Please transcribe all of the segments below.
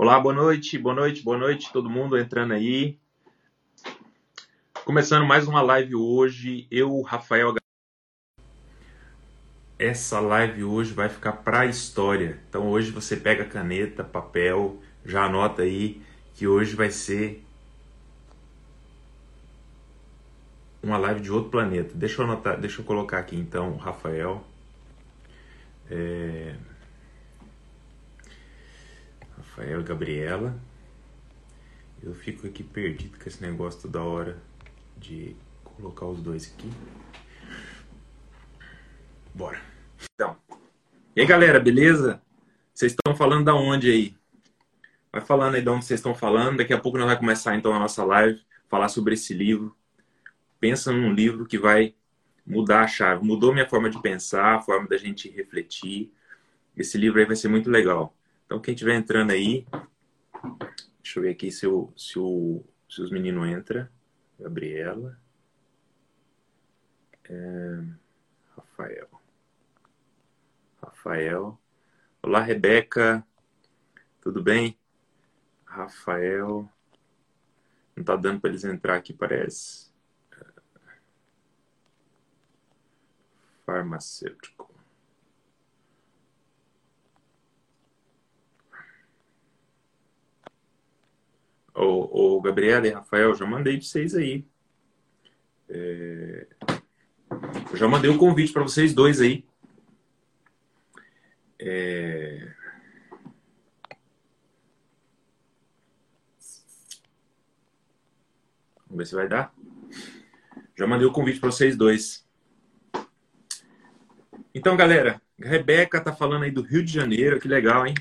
Olá, boa noite, boa noite, boa noite, todo mundo entrando aí. Começando mais uma live hoje, eu, Rafael. Essa live hoje vai ficar para a história. Então hoje você pega caneta, papel, já anota aí que hoje vai ser uma live de outro planeta. Deixa eu anotar, deixa eu colocar aqui então, Rafael. É... Rafael Gabriela. Eu fico aqui perdido com esse negócio toda hora de colocar os dois aqui. Bora. Então. E aí, galera, beleza? Vocês estão falando da onde aí? Vai falando aí de onde vocês estão falando. Daqui a pouco nós vamos começar então a nossa live, falar sobre esse livro. Pensa num livro que vai mudar a chave. Mudou minha forma de pensar, a forma da gente refletir. Esse livro aí vai ser muito legal. Então, quem estiver entrando aí, deixa eu ver aqui se, o, se, o, se os meninos entram. Gabriela. É, Rafael. Rafael. Olá, Rebeca. Tudo bem? Rafael. Não tá dando para eles entrar aqui, parece. Farmacêutico. Ô, ô Gabriela e Rafael, já mandei de vocês aí. É... Eu já mandei o um convite para vocês dois aí. É... Vamos ver se vai dar. Já mandei o convite para vocês dois. Então, galera, Rebeca tá falando aí do Rio de Janeiro, que legal, hein?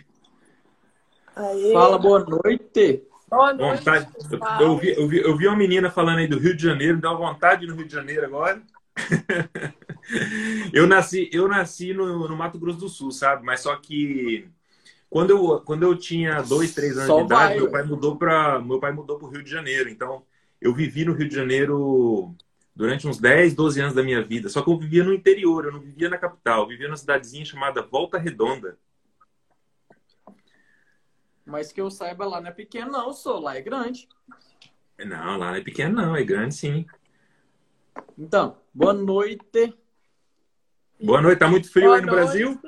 Aê. Fala, boa noite. Boa noite. Vontade. Eu, eu, vi, eu, vi, eu vi uma menina falando aí do Rio de Janeiro, me dá uma vontade no Rio de Janeiro agora. eu nasci, eu nasci no, no, Mato Grosso do Sul, sabe? Mas só que quando eu, quando eu tinha dois, três anos só de idade, vai, meu pai mudou para meu pai mudou para o Rio de Janeiro. Então eu vivi no Rio de Janeiro durante uns 10, 12 anos da minha vida. Só que eu vivia no interior, eu não vivia na capital, eu vivia numa cidadezinha chamada Volta Redonda. Mas que eu saiba, lá não é pequeno, não, sou. Lá é grande. Não, lá não é pequeno, não. É grande, sim. Então, boa noite. Boa noite. Tá muito frio boa aí no noite. Brasil?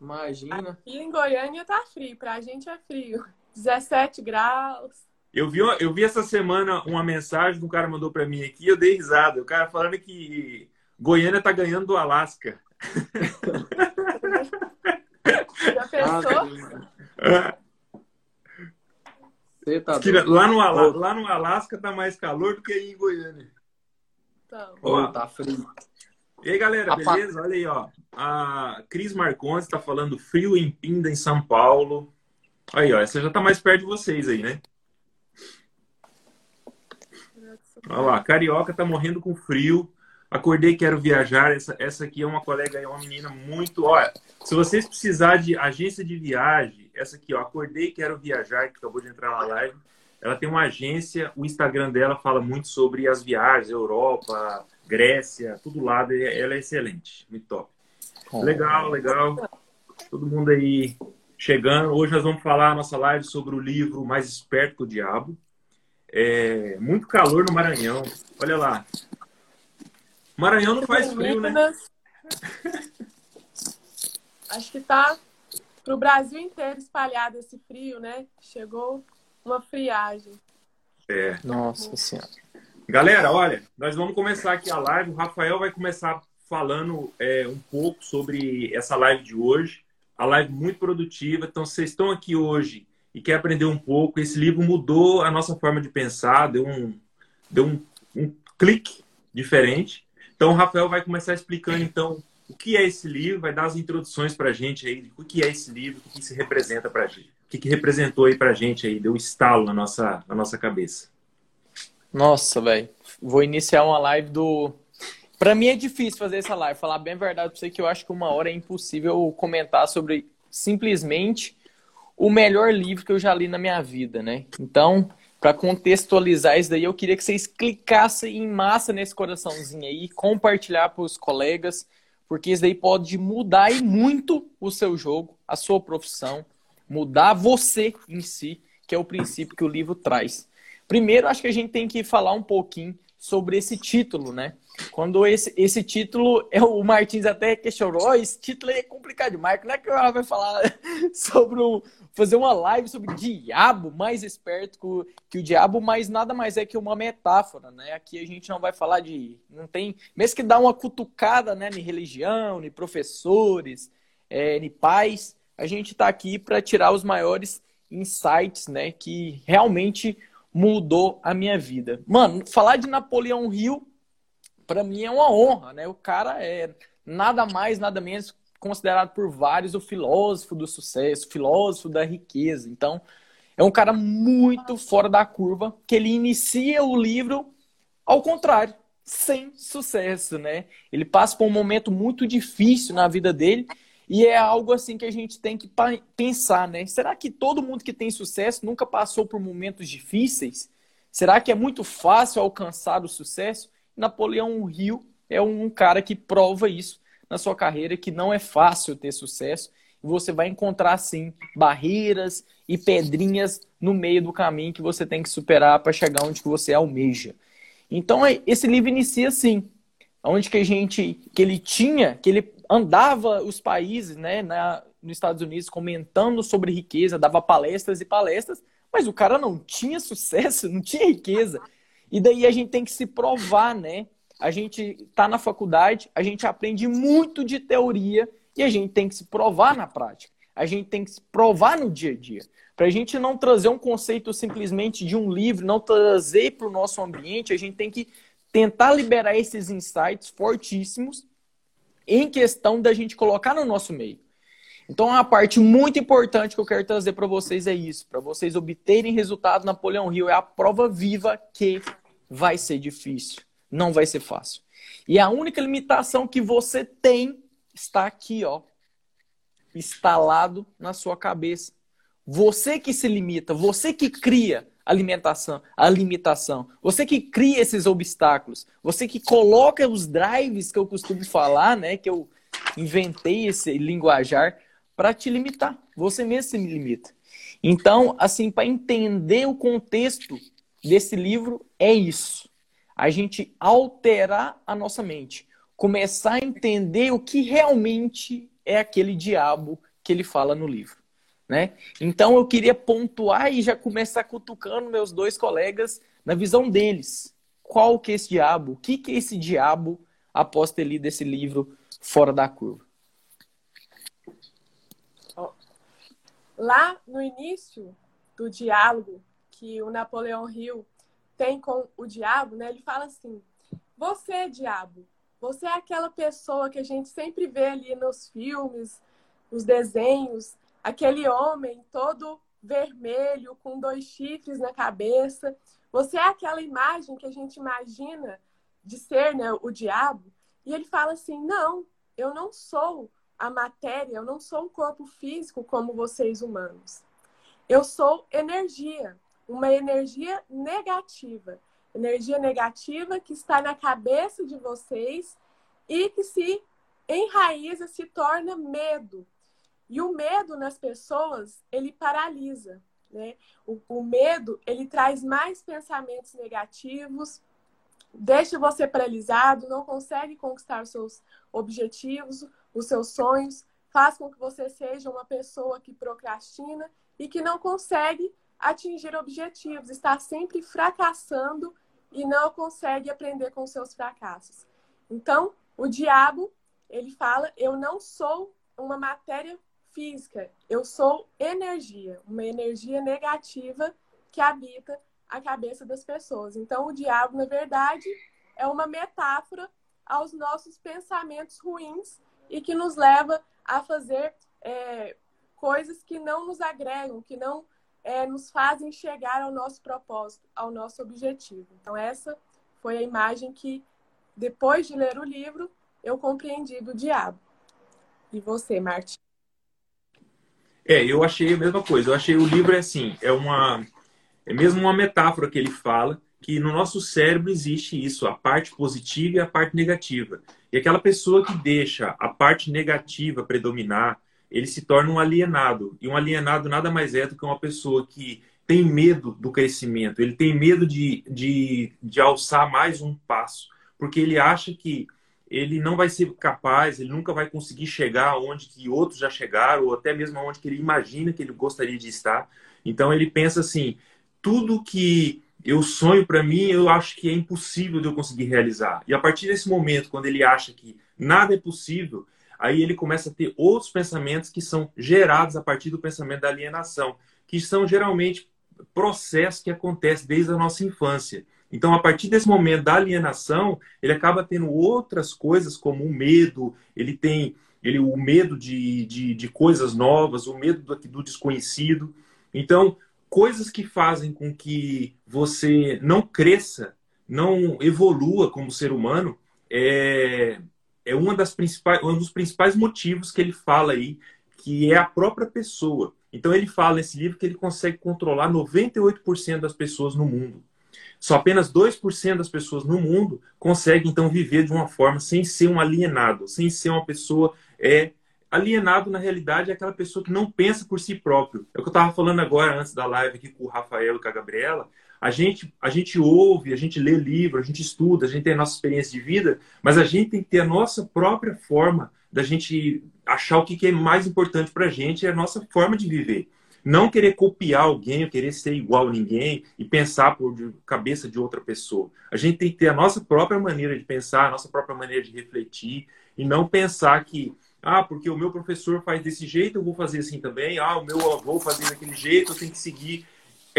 Imagina. Aqui em Goiânia tá frio. Pra gente é frio. 17 graus. Eu vi, eu vi essa semana uma mensagem que um cara mandou para mim aqui, eu dei risada. O cara falando que Goiânia tá ganhando do Alasca. Já pensou? Você tá lá, no Alasca, lá no Alasca tá mais calor do que aí em Goiânia. Tá. Ó, tá frio. E aí, galera, beleza? Olha aí, ó. A Cris Marcondes está falando frio em Pinda, em São Paulo. Aí, ó, essa já tá mais perto de vocês aí, né? Olha lá, Carioca tá morrendo com frio. Acordei, quero viajar. Essa, essa aqui é uma colega, é uma menina muito. Olha, se vocês precisarem de agência de viagem, essa aqui, ó, Acordei, quero viajar, que acabou de entrar na live. Ela tem uma agência, o Instagram dela fala muito sobre as viagens, Europa, Grécia, tudo lá. Ela é excelente, muito top. Legal, legal. Todo mundo aí chegando. Hoje nós vamos falar a nossa live sobre o livro Mais Esperto que o Diabo. É, muito calor no Maranhão. Olha lá, Maranhão não faz frio, né? Acho que tá pro Brasil inteiro espalhado esse frio, né? Chegou uma friagem. É. Nossa Senhora. Galera, olha, nós vamos começar aqui a live. O Rafael vai começar falando é, um pouco sobre essa live de hoje. A live muito produtiva. Então, vocês estão aqui hoje e quer aprender um pouco. Esse livro mudou a nossa forma de pensar, deu um, deu um, um clique diferente. Então, o Rafael vai começar explicando, então, o que é esse livro, vai dar as introduções para a gente aí, o que é esse livro, o que se representa para a gente, o que, que representou aí para a gente aí, deu um estalo na nossa, na nossa cabeça. Nossa, velho, vou iniciar uma live do... Para mim é difícil fazer essa live, falar bem a verdade para você que eu acho que uma hora é impossível comentar sobre simplesmente o melhor livro que eu já li na minha vida, né? Então, para contextualizar isso daí, eu queria que vocês clicassem em massa nesse coraçãozinho aí, compartilhar para os colegas, porque isso daí pode mudar e muito o seu jogo, a sua profissão, mudar você em si, que é o princípio que o livro traz. Primeiro, acho que a gente tem que falar um pouquinho sobre esse título, né? Quando esse, esse título, o Martins até questionou, oh, esse título é complicado demais, como é que ela vai falar sobre o, fazer uma live sobre diabo mais esperto que, que o diabo, mas nada mais é que uma metáfora, né? Aqui a gente não vai falar de, não tem, mesmo que dá uma cutucada, né, em religião, em professores, é, em pais, a gente está aqui para tirar os maiores insights, né, que realmente mudou a minha vida. Mano, falar de Napoleão Hill para mim é uma honra, né? O cara é nada mais, nada menos considerado por vários o filósofo do sucesso, filósofo da riqueza. Então, é um cara muito fora da curva, que ele inicia o livro ao contrário, sem sucesso, né? Ele passa por um momento muito difícil na vida dele e é algo assim que a gente tem que pensar, né? Será que todo mundo que tem sucesso nunca passou por momentos difíceis? Será que é muito fácil alcançar o sucesso? Napoleão Hill é um cara que prova isso na sua carreira, que não é fácil ter sucesso. E você vai encontrar, sim, barreiras e pedrinhas no meio do caminho que você tem que superar para chegar onde que você almeja. Então, é, esse livro inicia assim, onde que a gente, que ele tinha, que ele andava os países, né, na, nos Estados Unidos comentando sobre riqueza, dava palestras e palestras, mas o cara não tinha sucesso, não tinha riqueza. E daí a gente tem que se provar, né? A gente está na faculdade, a gente aprende muito de teoria e a gente tem que se provar na prática. A gente tem que se provar no dia a dia. Para a gente não trazer um conceito simplesmente de um livro, não trazer para o nosso ambiente, a gente tem que tentar liberar esses insights fortíssimos em questão da gente colocar no nosso meio. Então, a parte muito importante que eu quero trazer para vocês é isso. Para vocês obterem resultado Napoleão Hill é a prova viva que vai ser difícil. Não vai ser fácil. E a única limitação que você tem está aqui, ó. Instalado na sua cabeça. Você que se limita, você que cria a alimentação, a limitação. Você que cria esses obstáculos, você que coloca os drives que eu costumo falar, né, que eu inventei esse linguajar para te limitar. Você mesmo se limita. Então, assim, para entender o contexto desse livro, é isso. A gente alterar a nossa mente. Começar a entender o que realmente é aquele diabo que ele fala no livro. Né? Então eu queria pontuar e já começar cutucando meus dois colegas na visão deles. Qual que é esse diabo? O que, que é esse diabo após ter lido esse livro fora da curva? Lá no início do diálogo que o Napoleão Hill tem com o diabo, né? Ele fala assim: Você, diabo, você é aquela pessoa que a gente sempre vê ali nos filmes, nos desenhos, aquele homem todo vermelho, com dois chifres na cabeça. Você é aquela imagem que a gente imagina de ser né, o diabo. E ele fala assim: Não, eu não sou a matéria, eu não sou um corpo físico como vocês humanos. Eu sou energia, uma energia negativa. Energia negativa que está na cabeça de vocês e que se enraiza, se torna medo. E o medo nas pessoas, ele paralisa. Né? O, o medo, ele traz mais pensamentos negativos, deixa você paralisado, não consegue conquistar seus objetivos, os seus sonhos, faz com que você seja uma pessoa que procrastina e que não consegue atingir objetivos, está sempre fracassando e não consegue aprender com seus fracassos. Então, o diabo, ele fala: "Eu não sou uma matéria física, eu sou energia, uma energia negativa que habita a cabeça das pessoas. Então, o diabo, na verdade, é uma metáfora aos nossos pensamentos ruins e que nos leva a fazer é, coisas que não nos agregam, que não é, nos fazem chegar ao nosso propósito, ao nosso objetivo. Então, essa foi a imagem que, depois de ler o livro, eu compreendi do diabo. E você, Martim? É, eu achei a mesma coisa. Eu achei o livro é assim, é uma é mesmo uma metáfora que ele fala que no nosso cérebro existe isso, a parte positiva e a parte negativa. E aquela pessoa que deixa a parte negativa predominar, ele se torna um alienado. E um alienado nada mais é do que uma pessoa que tem medo do crescimento, ele tem medo de, de, de alçar mais um passo, porque ele acha que ele não vai ser capaz, ele nunca vai conseguir chegar onde que outros já chegaram, ou até mesmo onde que ele imagina que ele gostaria de estar. Então ele pensa assim, tudo que eu sonho para mim, eu acho que é impossível de eu conseguir realizar. E a partir desse momento, quando ele acha que nada é possível, aí ele começa a ter outros pensamentos que são gerados a partir do pensamento da alienação, que são geralmente processo que acontece desde a nossa infância. Então, a partir desse momento da alienação, ele acaba tendo outras coisas como o medo, ele tem ele, o medo de, de, de coisas novas, o medo do, do desconhecido. Então, coisas que fazem com que você não cresça, não evolua como ser humano, é, é uma das principais, um dos principais motivos que ele fala aí, que é a própria pessoa. Então ele fala nesse livro que ele consegue controlar 98% das pessoas no mundo. Só apenas 2% das pessoas no mundo conseguem então viver de uma forma sem ser um alienado, sem ser uma pessoa é alienado na realidade é aquela pessoa que não pensa por si próprio. É o que eu estava falando agora antes da live aqui com o Rafael e com a Gabriela. A gente, a gente ouve, a gente lê livro, a gente estuda, a gente tem a nossa experiência de vida, mas a gente tem que ter a nossa própria forma da gente achar o que é mais importante para a gente, é a nossa forma de viver. Não querer copiar alguém, ou querer ser igual a ninguém e pensar por cabeça de outra pessoa. A gente tem que ter a nossa própria maneira de pensar, a nossa própria maneira de refletir e não pensar que, ah, porque o meu professor faz desse jeito, eu vou fazer assim também. Ah, o meu avô faz daquele jeito, eu tenho que seguir.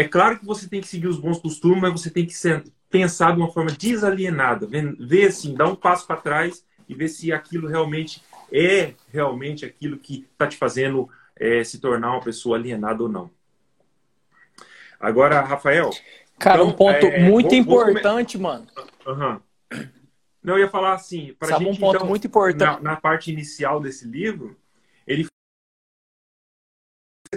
É claro que você tem que seguir os bons costumes, mas você tem que ser, pensar de uma forma desalienada, ver, assim, dar um passo para trás e ver se aquilo realmente é realmente aquilo que está te fazendo é, se tornar uma pessoa alienada ou não. Agora, Rafael. Cara, então, um ponto é, muito vou, importante, vou mano. Uhum. Não, eu ia falar assim, para gente, um ponto então, muito importante. Na, na, parte inicial desse livro, ele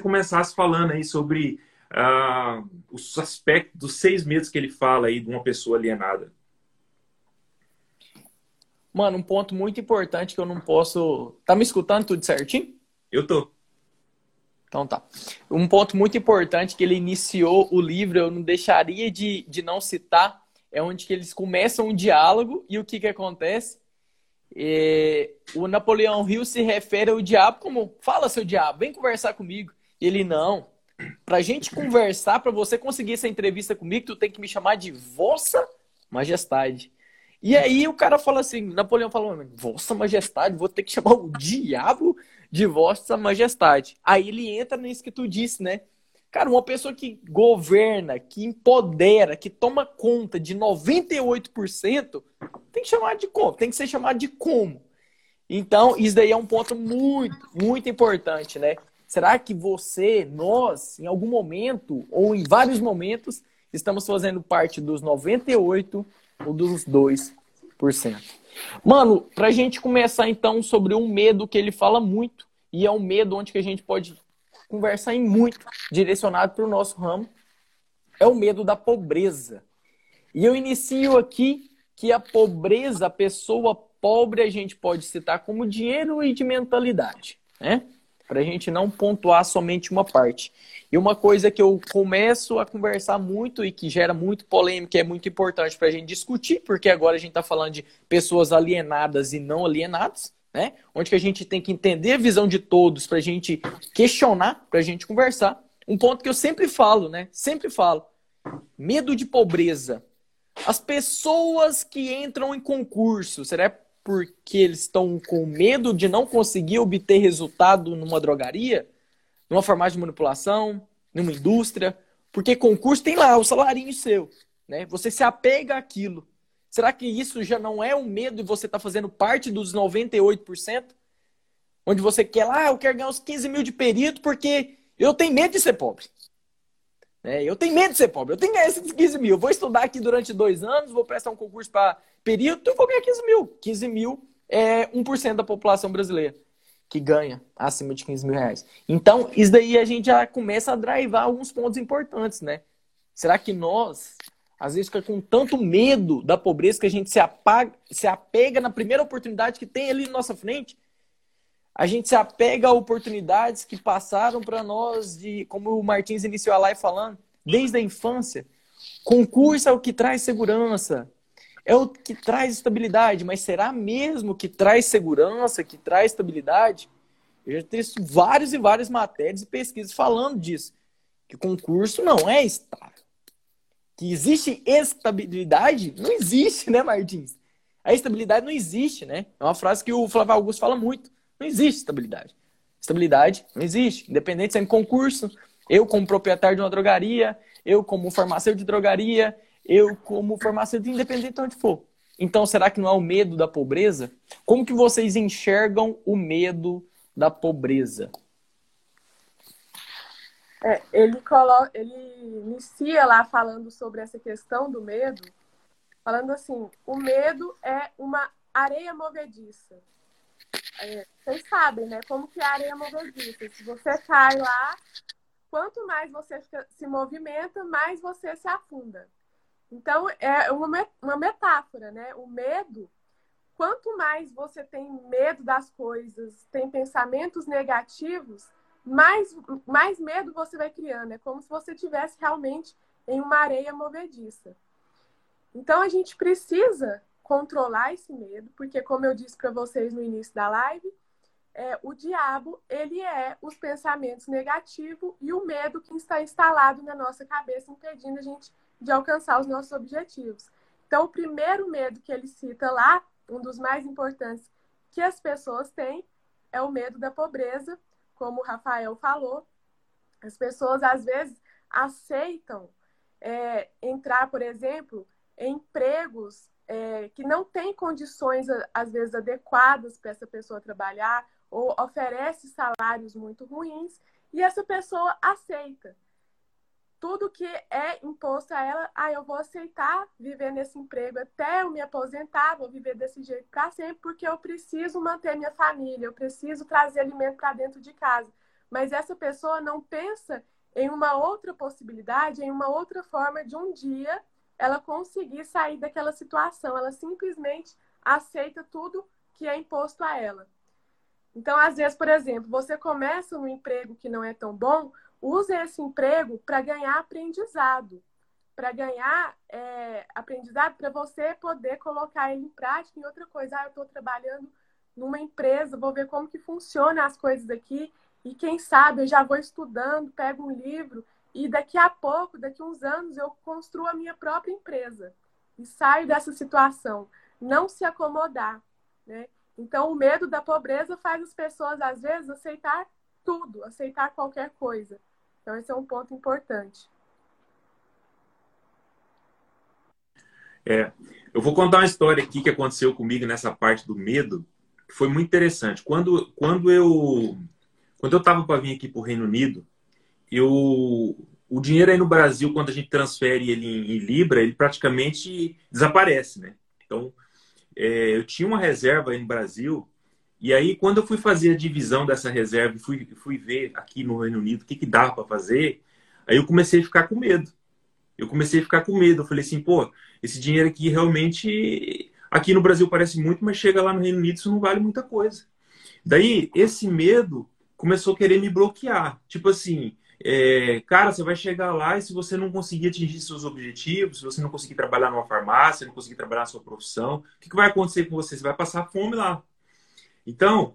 começasse falando aí sobre uh, os aspectos dos seis medos que ele fala aí de uma pessoa alienada. Mano, um ponto muito importante que eu não posso. Tá me escutando tudo certinho? Eu tô. Então tá. Um ponto muito importante que ele iniciou o livro, eu não deixaria de, de não citar, é onde que eles começam um diálogo e o que que acontece? É, o Napoleão Hill se refere ao diabo como: fala, seu diabo, vem conversar comigo. Ele não. Pra gente conversar, para você conseguir essa entrevista comigo, tu tem que me chamar de Vossa Majestade. E aí o cara fala assim, Napoleão falou, Vossa Majestade, vou ter que chamar o diabo de Vossa Majestade. Aí ele entra nisso que tu disse, né? Cara, uma pessoa que governa, que empodera, que toma conta de 98%, tem que chamar de como? Tem que ser chamado de como? Então, isso daí é um ponto muito, muito importante, né? Será que você, nós, em algum momento, ou em vários momentos, estamos fazendo parte dos 98 ou dos 2%. Mano, pra gente começar então sobre um medo que ele fala muito, e é um medo onde que a gente pode conversar em muito, direcionado para o nosso ramo, é o medo da pobreza. E eu inicio aqui que a pobreza, a pessoa pobre, a gente pode citar como dinheiro e de mentalidade, né? Para a gente não pontuar somente uma parte. E uma coisa que eu começo a conversar muito e que gera muito polêmica, é muito importante para a gente discutir, porque agora a gente está falando de pessoas alienadas e não alienados, né? Onde que a gente tem que entender a visão de todos para a gente questionar, para a gente conversar. Um ponto que eu sempre falo, né? Sempre falo. Medo de pobreza. As pessoas que entram em concurso, será porque eles estão com medo de não conseguir obter resultado numa drogaria? numa farmácia de manipulação, numa indústria, porque concurso tem lá o salarinho seu, né? Você se apega àquilo. Será que isso já não é um medo e você está fazendo parte dos 98%? Onde você quer lá, ah, eu quero ganhar uns 15 mil de perito porque eu tenho medo de ser pobre. É, eu tenho medo de ser pobre. Eu tenho que ganhar esses 15 mil. Eu vou estudar aqui durante dois anos, vou prestar um concurso para perito, eu vou ganhar 15 mil. 15 mil é 1% da população brasileira que ganha acima de 15 mil reais. Então, isso daí a gente já começa a drivar alguns pontos importantes, né? Será que nós, às vezes, fica com tanto medo da pobreza que a gente se, apaga, se apega na primeira oportunidade que tem ali na nossa frente? A gente se apega a oportunidades que passaram para nós, de, como o Martins iniciou a live falando, desde a infância. Concurso é o que traz segurança, é o que traz estabilidade, mas será mesmo que traz segurança, que traz estabilidade? Eu já tenho vários e várias matérias e pesquisas falando disso. Que concurso não é estável. Que existe estabilidade? Não existe, né, Martins? A estabilidade não existe, né? É uma frase que o Flávio Augusto fala muito. Não existe estabilidade. Estabilidade não existe. Independente se é em concurso, eu como proprietário de uma drogaria, eu como farmacêutico de drogaria, eu como farmacêutico independente de onde for. Então, será que não é o medo da pobreza? Como que vocês enxergam o medo da pobreza? É, ele, coloca, ele inicia lá falando sobre essa questão do medo, falando assim: o medo é uma areia movediça. É, vocês sabem, né? Como que é a areia movediça. Se você cai lá, quanto mais você fica, se movimenta, mais você se afunda. Então, é uma, uma metáfora, né? O medo, quanto mais você tem medo das coisas, tem pensamentos negativos, mais, mais medo você vai criando. É como se você tivesse realmente em uma areia movediça. Então, a gente precisa controlar esse medo, porque como eu disse para vocês no início da live, é, o diabo ele é os pensamentos negativos e o medo que está instalado na nossa cabeça, impedindo a gente de alcançar os nossos objetivos. Então, o primeiro medo que ele cita lá, um dos mais importantes que as pessoas têm, é o medo da pobreza, como o Rafael falou. As pessoas às vezes aceitam é, entrar, por exemplo, em empregos é, que não tem condições, às vezes, adequadas para essa pessoa trabalhar, ou oferece salários muito ruins, e essa pessoa aceita. Tudo que é imposto a ela, ah, eu vou aceitar viver nesse emprego até eu me aposentar, vou viver desse jeito para sempre, porque eu preciso manter minha família, eu preciso trazer alimento para dentro de casa. Mas essa pessoa não pensa em uma outra possibilidade, em uma outra forma de um dia ela conseguir sair daquela situação. Ela simplesmente aceita tudo que é imposto a ela. Então, às vezes, por exemplo, você começa num emprego que não é tão bom, use esse emprego para ganhar aprendizado. Para ganhar é, aprendizado, para você poder colocar ele em prática em outra coisa. Ah, eu estou trabalhando numa empresa, vou ver como que funciona as coisas aqui. E quem sabe eu já vou estudando, pego um livro e daqui a pouco, daqui a uns anos, eu construo a minha própria empresa e saio dessa situação. Não se acomodar, né? Então, o medo da pobreza faz as pessoas, às vezes, aceitar tudo, aceitar qualquer coisa. Então, esse é um ponto importante. É, eu vou contar uma história aqui que aconteceu comigo nessa parte do medo, que foi muito interessante. Quando, quando eu quando eu estava para vir aqui para o Reino Unido, eu, o dinheiro aí no Brasil, quando a gente transfere ele em, em Libra, ele praticamente desaparece, né? Então, é, eu tinha uma reserva aí no Brasil, e aí quando eu fui fazer a divisão dessa reserva e fui, fui ver aqui no Reino Unido o que, que dava para fazer, aí eu comecei a ficar com medo. Eu comecei a ficar com medo. Eu falei assim, pô, esse dinheiro aqui realmente aqui no Brasil parece muito, mas chega lá no Reino Unido isso não vale muita coisa. Daí esse medo começou a querer me bloquear. Tipo assim, é, cara, você vai chegar lá e se você não conseguir atingir seus objetivos, se você não conseguir trabalhar numa farmácia, não conseguir trabalhar na sua profissão, o que, que vai acontecer com você? Você vai passar fome lá. Então,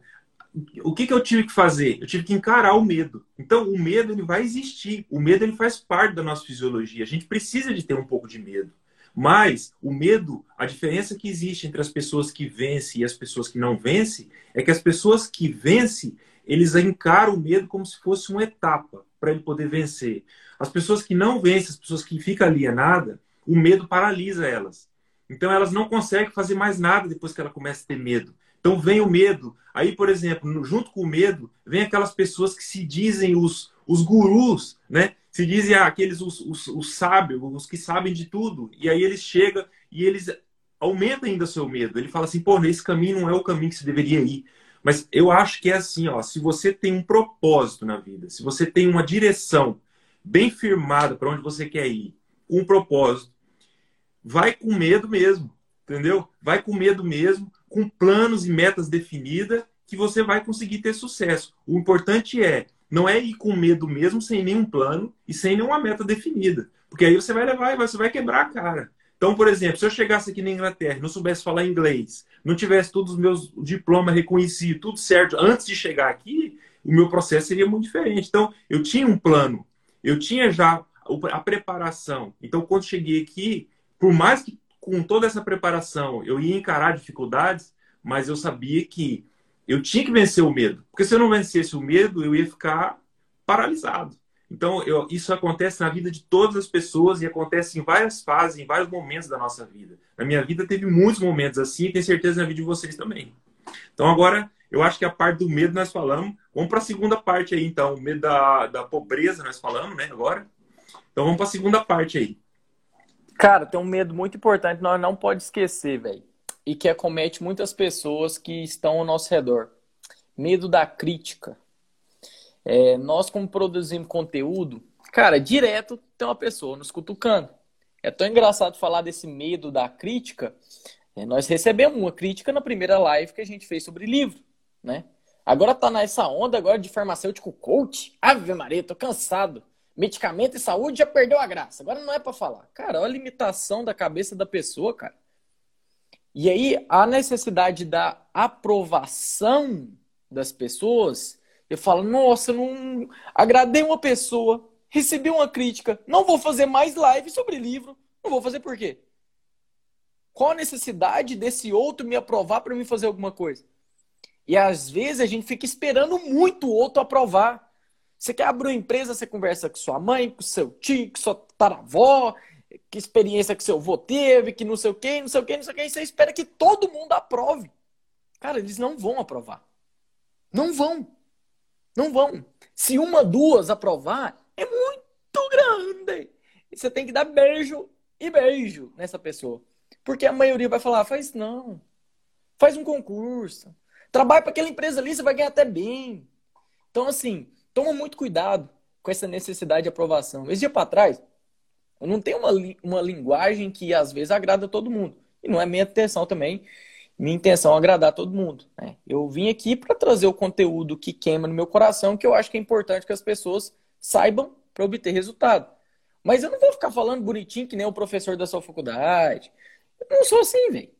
o que, que eu tive que fazer? Eu tive que encarar o medo. Então, o medo ele vai existir. O medo ele faz parte da nossa fisiologia. A gente precisa de ter um pouco de medo. Mas o medo, a diferença que existe entre as pessoas que vencem e as pessoas que não vencem, é que as pessoas que vencem, eles encaram o medo como se fosse uma etapa para ele poder vencer. As pessoas que não vencem, as pessoas que ficam alienadas, o medo paralisa elas. Então elas não conseguem fazer mais nada depois que ela começa a ter medo. Então vem o medo. Aí, por exemplo, junto com o medo, vem aquelas pessoas que se dizem os, os gurus, né? Se dizem ah, aqueles os, os, os sábios, os que sabem de tudo. E aí eles chegam e eles aumentam ainda o seu medo. Ele fala assim, pô, esse caminho não é o caminho que você deveria ir. Mas eu acho que é assim, ó, se você tem um propósito na vida, se você tem uma direção bem firmada para onde você quer ir, um propósito, vai com medo mesmo, entendeu? Vai com medo mesmo, com planos e metas definidas que você vai conseguir ter sucesso. O importante é não é ir com medo mesmo, sem nenhum plano e sem nenhuma meta definida. Porque aí você vai levar e você vai quebrar a cara. Então, por exemplo, se eu chegasse aqui na Inglaterra não soubesse falar inglês, não tivesse todos os meus diplomas reconhecidos, tudo certo, antes de chegar aqui, o meu processo seria muito diferente. Então, eu tinha um plano, eu tinha já a preparação. Então, quando cheguei aqui, por mais que com toda essa preparação eu ia encarar dificuldades, mas eu sabia que eu tinha que vencer o medo. Porque se eu não vencesse o medo, eu ia ficar paralisado. Então, eu, isso acontece na vida de todas as pessoas e acontece em várias fases, em vários momentos da nossa vida. Na minha vida teve muitos momentos assim e tenho certeza na vida de vocês também. Então, agora, eu acho que a parte do medo nós falamos. Vamos para a segunda parte aí, então. O medo da, da pobreza nós falamos, né, agora. Então, vamos para a segunda parte aí. Cara, tem um medo muito importante, nós não pode esquecer, velho. E que acomete muitas pessoas que estão ao nosso redor. Medo da crítica. É, nós, como produzimos conteúdo, cara, direto tem uma pessoa nos cutucando. É tão engraçado falar desse medo da crítica. É, nós recebemos uma crítica na primeira live que a gente fez sobre livro, né? Agora tá nessa onda agora de farmacêutico coach. Ave Maria, tô cansado medicamento e saúde já perdeu a graça. Agora não é para falar. Cara, olha a limitação da cabeça da pessoa, cara. E aí, a necessidade da aprovação das pessoas, eu falo, nossa, não agradei uma pessoa, recebi uma crítica, não vou fazer mais live sobre livro. Não vou fazer por quê? Qual a necessidade desse outro me aprovar para mim fazer alguma coisa? E às vezes a gente fica esperando muito o outro aprovar. Você quer abrir uma empresa, você conversa com sua mãe, com seu tio, com sua taravó, que experiência que seu avô teve, que não sei o quê, não sei o quê, não sei o quê, e você espera que todo mundo aprove. Cara, eles não vão aprovar. Não vão. Não vão. Se uma, duas aprovar, é muito grande. Você tem que dar beijo e beijo nessa pessoa. Porque a maioria vai falar, faz não. Faz um concurso. Trabalha para aquela empresa ali, você vai ganhar até bem. Então, assim, toma muito cuidado com essa necessidade de aprovação. Esse dia para trás, eu não tenho uma, uma linguagem que às vezes agrada todo mundo. E não é minha intenção também. Minha intenção é agradar todo mundo. Né? Eu vim aqui para trazer o conteúdo que queima no meu coração, que eu acho que é importante que as pessoas saibam para obter resultado. Mas eu não vou ficar falando bonitinho que nem o professor da sua faculdade. Eu não sou assim, velho.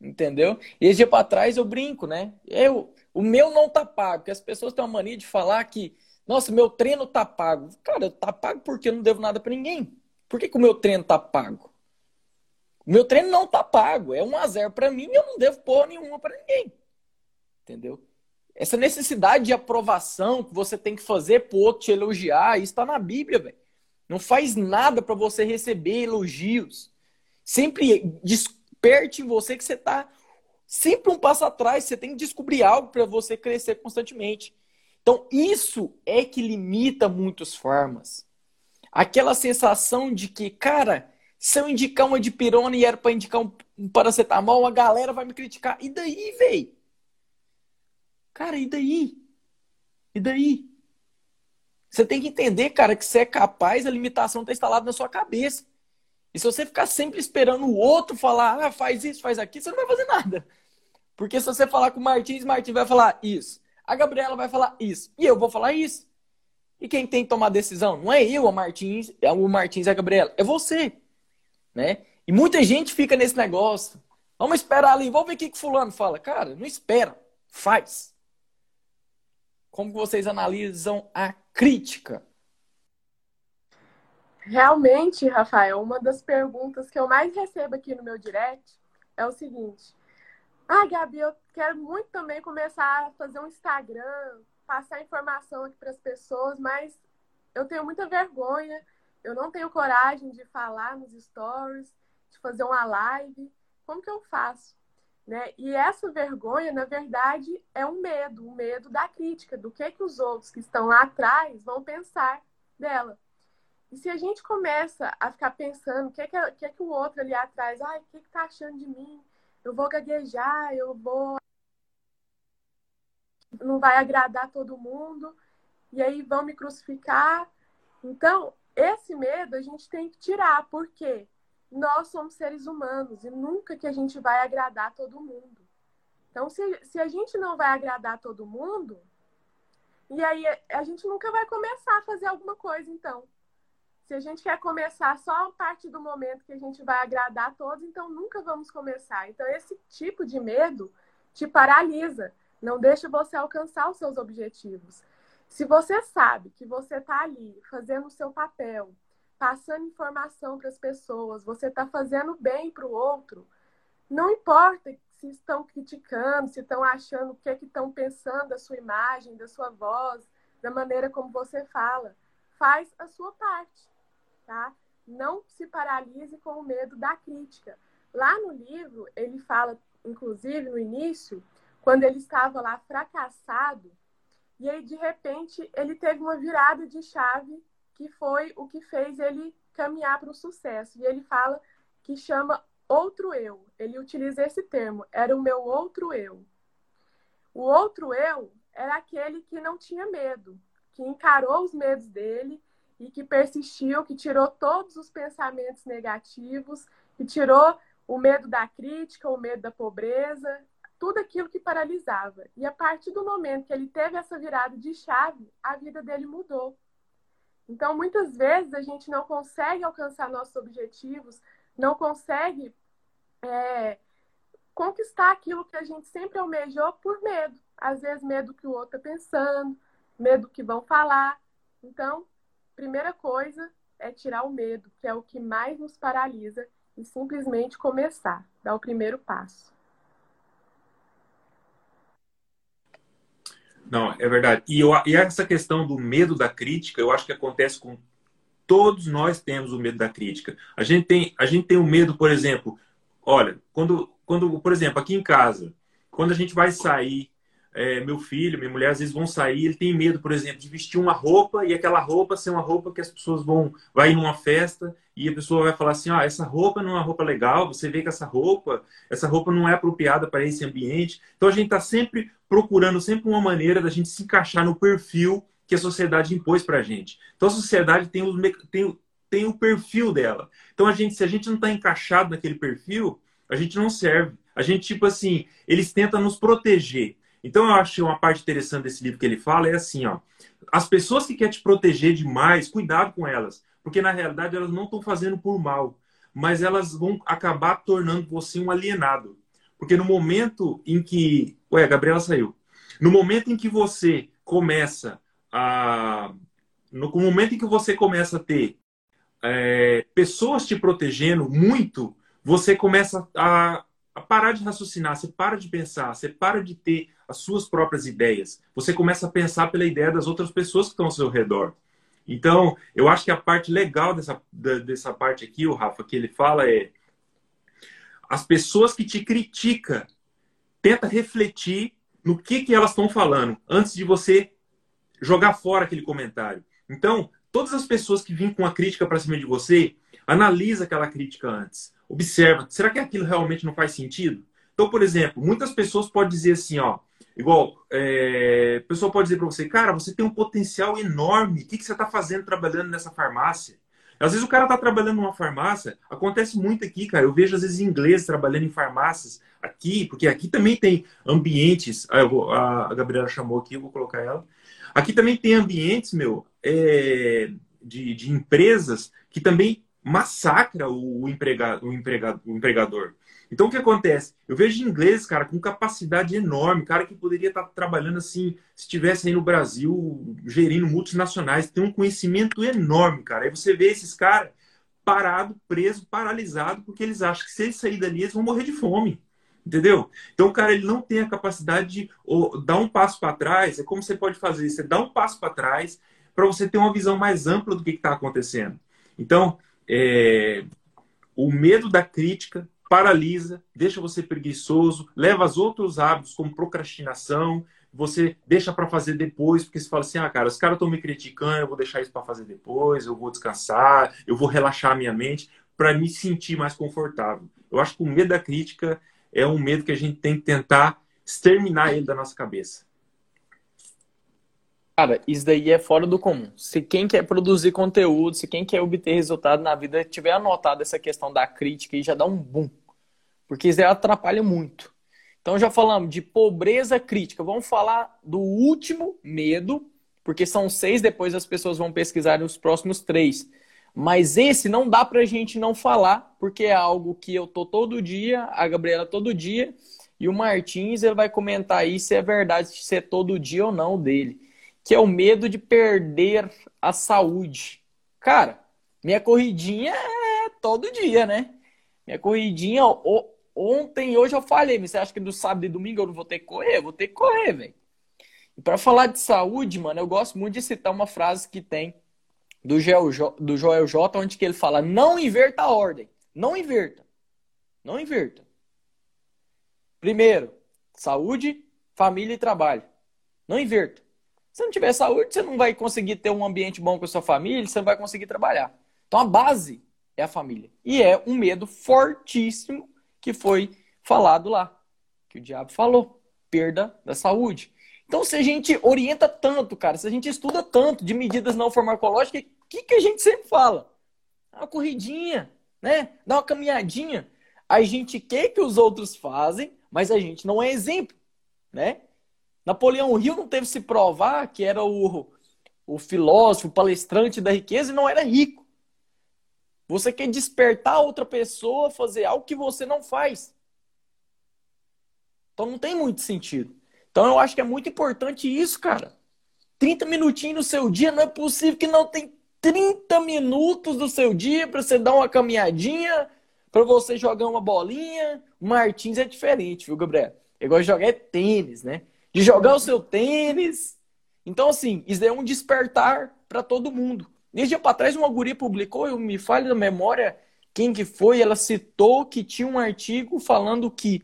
Entendeu? E esse dia para trás eu brinco, né? Eu, o meu não tá pago, porque as pessoas têm uma mania de falar que, nossa, meu treino tá pago. Cara, tá pago porque eu não devo nada para ninguém. Por que, que o meu treino tá pago? O meu treino não tá pago. É um a zero para mim e eu não devo porra nenhuma para ninguém. Entendeu? Essa necessidade de aprovação que você tem que fazer pro outro te elogiar, isso tá na Bíblia, velho. Não faz nada para você receber elogios. Sempre desperte em você que você tá sempre um passo atrás, você tem que descobrir algo para você crescer constantemente. Então, isso é que limita muitas formas. Aquela sensação de que, cara, se eu indicar uma dipirona e era para indicar um paracetamol, a galera vai me criticar. E daí, véi? Cara, e daí? E daí? Você tem que entender, cara, que você é capaz, a limitação está instalada na sua cabeça. E se você ficar sempre esperando o outro falar, ah, faz isso, faz aquilo, você não vai fazer nada. Porque se você falar com o Martins, Martins vai falar isso. A Gabriela vai falar isso. E eu vou falar isso. E quem tem que tomar decisão? Não é eu, a Martins, é o Martins e a Gabriela. É você. Né? E muita gente fica nesse negócio. Vamos esperar ali, vamos ver o que, que fulano fala. Cara, não espera. Faz. Como vocês analisam a crítica? Realmente, Rafael, uma das perguntas que eu mais recebo aqui no meu direct é o seguinte: Ah, Gabi, eu quero muito também começar a fazer um Instagram, passar informação aqui para as pessoas, mas eu tenho muita vergonha, eu não tenho coragem de falar nos stories, de fazer uma live. Como que eu faço? Né? E essa vergonha, na verdade, é um medo, um medo da crítica, do que, que os outros que estão lá atrás vão pensar dela. E se a gente começa a ficar pensando o que é que, que, é que o outro ali atrás, ai, o que, que tá achando de mim? Eu vou gaguejar, eu vou. Não vai agradar todo mundo, e aí vão me crucificar. Então, esse medo a gente tem que tirar, porque nós somos seres humanos e nunca que a gente vai agradar todo mundo. Então, se, se a gente não vai agradar todo mundo, e aí a gente nunca vai começar a fazer alguma coisa, então. Se a gente quer começar só a partir do momento que a gente vai agradar a todos, então nunca vamos começar. Então, esse tipo de medo te paralisa, não deixa você alcançar os seus objetivos. Se você sabe que você está ali fazendo o seu papel, passando informação para as pessoas, você está fazendo bem para o outro, não importa se estão criticando, se estão achando o que, é que estão pensando da sua imagem, da sua voz, da maneira como você fala. Faz a sua parte tá? Não se paralise com o medo da crítica. Lá no livro, ele fala, inclusive no início, quando ele estava lá fracassado, e aí de repente ele teve uma virada de chave que foi o que fez ele caminhar para o sucesso. E ele fala que chama outro eu. Ele utiliza esse termo, era o meu outro eu. O outro eu era aquele que não tinha medo, que encarou os medos dele e que persistiu, que tirou todos os pensamentos negativos, que tirou o medo da crítica, o medo da pobreza, tudo aquilo que paralisava. E a partir do momento que ele teve essa virada de chave, a vida dele mudou. Então, muitas vezes a gente não consegue alcançar nossos objetivos, não consegue é, conquistar aquilo que a gente sempre almejou por medo. Às vezes, medo que o outro está pensando, medo que vão falar. Então, primeira coisa é tirar o medo, que é o que mais nos paralisa, e simplesmente começar, dar o primeiro passo. Não, é verdade. E, eu, e essa questão do medo da crítica, eu acho que acontece com todos nós temos o medo da crítica. A gente tem, a gente tem o medo, por exemplo, olha, quando, quando, por exemplo, aqui em casa, quando a gente vai sair é, meu filho, minha mulher, às vezes vão sair, ele tem medo, por exemplo, de vestir uma roupa e aquela roupa ser uma roupa que as pessoas vão, vai numa festa e a pessoa vai falar assim, ah, essa roupa não é uma roupa legal, você vê que essa roupa, essa roupa não é apropriada para esse ambiente. Então a gente está sempre procurando sempre uma maneira da gente se encaixar no perfil que a sociedade impôs para a gente. Então a sociedade tem, os, tem, tem o perfil dela. Então a gente, se a gente não está encaixado naquele perfil, a gente não serve. A gente, tipo assim, eles tentam nos proteger. Então, eu acho uma parte interessante desse livro que ele fala é assim, ó. As pessoas que querem te proteger demais, cuidado com elas. Porque, na realidade, elas não estão fazendo por mal. Mas elas vão acabar tornando você um alienado. Porque no momento em que... Ué, a Gabriela saiu. No momento em que você começa a... No momento em que você começa a ter é, pessoas te protegendo muito, você começa a, a parar de raciocinar, você para de pensar, você para de ter as suas próprias ideias. Você começa a pensar pela ideia das outras pessoas que estão ao seu redor. Então, eu acho que a parte legal dessa, dessa parte aqui, o Rafa, que ele fala é as pessoas que te criticam, tenta refletir no que, que elas estão falando antes de você jogar fora aquele comentário. Então, todas as pessoas que vêm com a crítica para cima de você, analisa aquela crítica antes. Observa, será que aquilo realmente não faz sentido? Então, por exemplo, muitas pessoas podem dizer assim, ó, Igual, é, a pessoa pode dizer para você, cara, você tem um potencial enorme. O que, que você está fazendo trabalhando nessa farmácia? Às vezes o cara está trabalhando numa farmácia, acontece muito aqui, cara. Eu vejo às vezes ingleses trabalhando em farmácias aqui, porque aqui também tem ambientes. Ah, vou, a Gabriela chamou aqui, eu vou colocar ela. Aqui também tem ambientes, meu, é, de, de empresas que também massacra o, empregado, o, empregado, o empregador. Então, o que acontece? Eu vejo ingleses, cara, com capacidade enorme, cara que poderia estar trabalhando assim, se estivesse aí no Brasil, gerindo multinacionais, tem um conhecimento enorme, cara. Aí você vê esses caras parado, preso, paralisado, porque eles acham que se eles saírem dali, eles vão morrer de fome. Entendeu? Então, cara, ele não tem a capacidade de dar um passo para trás. É como você pode fazer? Você dá um passo para trás para você ter uma visão mais ampla do que está acontecendo. Então, é, o medo da crítica paralisa, deixa você preguiçoso, leva aos outros hábitos como procrastinação, você deixa para fazer depois, porque você fala assim: "Ah, cara, os caras estão me criticando, eu vou deixar isso para fazer depois, eu vou descansar, eu vou relaxar a minha mente para me sentir mais confortável". Eu acho que o medo da crítica é um medo que a gente tem que tentar exterminar ele da nossa cabeça. Cara, isso daí é fora do comum. Se quem quer produzir conteúdo, se quem quer obter resultado na vida tiver anotado essa questão da crítica e já dá um boom. Porque isso daí atrapalha muito. Então já falamos de pobreza crítica. Vamos falar do último medo, porque são seis, depois as pessoas vão pesquisar os próximos três. Mas esse não dá pra gente não falar, porque é algo que eu tô todo dia, a Gabriela todo dia, e o Martins ele vai comentar aí se é verdade, se é todo dia ou não dele. Que é o medo de perder a saúde. Cara, minha corridinha é todo dia, né? Minha corridinha, ontem e hoje eu falei, mas você acha que do sábado e domingo eu não vou ter que correr? Eu vou ter que correr, velho. E para falar de saúde, mano, eu gosto muito de citar uma frase que tem do do Joel J, onde que ele fala: não inverta a ordem. Não inverta. Não inverta. Primeiro, saúde, família e trabalho. Não inverta. Se não tiver saúde, você não vai conseguir ter um ambiente bom com a sua família, você não vai conseguir trabalhar. Então a base é a família. E é um medo fortíssimo que foi falado lá, que o diabo falou, perda da saúde. Então, se a gente orienta tanto, cara, se a gente estuda tanto de medidas não farmacológicas, o que, que a gente sempre fala? Uma corridinha, né? Dá uma caminhadinha. A gente quer que os outros fazem, mas a gente não é exemplo, né? Napoleão Hill não teve se provar que era o, o filósofo, o palestrante da riqueza e não era rico. Você quer despertar outra pessoa a fazer algo que você não faz. Então não tem muito sentido. Então eu acho que é muito importante isso, cara. 30 minutinhos no seu dia, não é possível que não tem 30 minutos do seu dia para você dar uma caminhadinha, para você jogar uma bolinha. O Martins é diferente, viu, Gabriel? Ele gosta de jogar é tênis, né? De jogar o seu tênis. Então, assim, isso é um despertar para todo mundo. Nesse dia para trás, uma guria publicou, eu me falho da memória quem que foi, ela citou que tinha um artigo falando que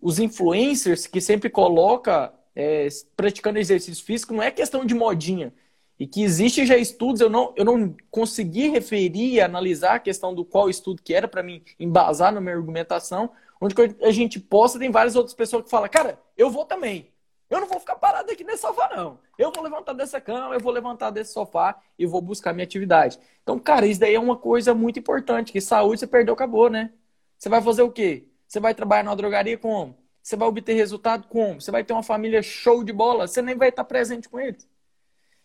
os influencers que sempre coloca é, praticando exercício físico não é questão de modinha. E que existe já estudos, eu não, eu não consegui referir, analisar a questão do qual estudo que era para mim embasar na minha argumentação, onde a gente posta, tem várias outras pessoas que falam, cara, eu vou também. Eu não vou ficar parado aqui nesse sofá, não. Eu vou levantar dessa cama, eu vou levantar desse sofá e vou buscar minha atividade. Então, cara, isso daí é uma coisa muito importante, que saúde você perdeu, acabou, né? Você vai fazer o quê? Você vai trabalhar numa drogaria como? Você vai obter resultado como? Você vai ter uma família show de bola? Você nem vai estar presente com eles.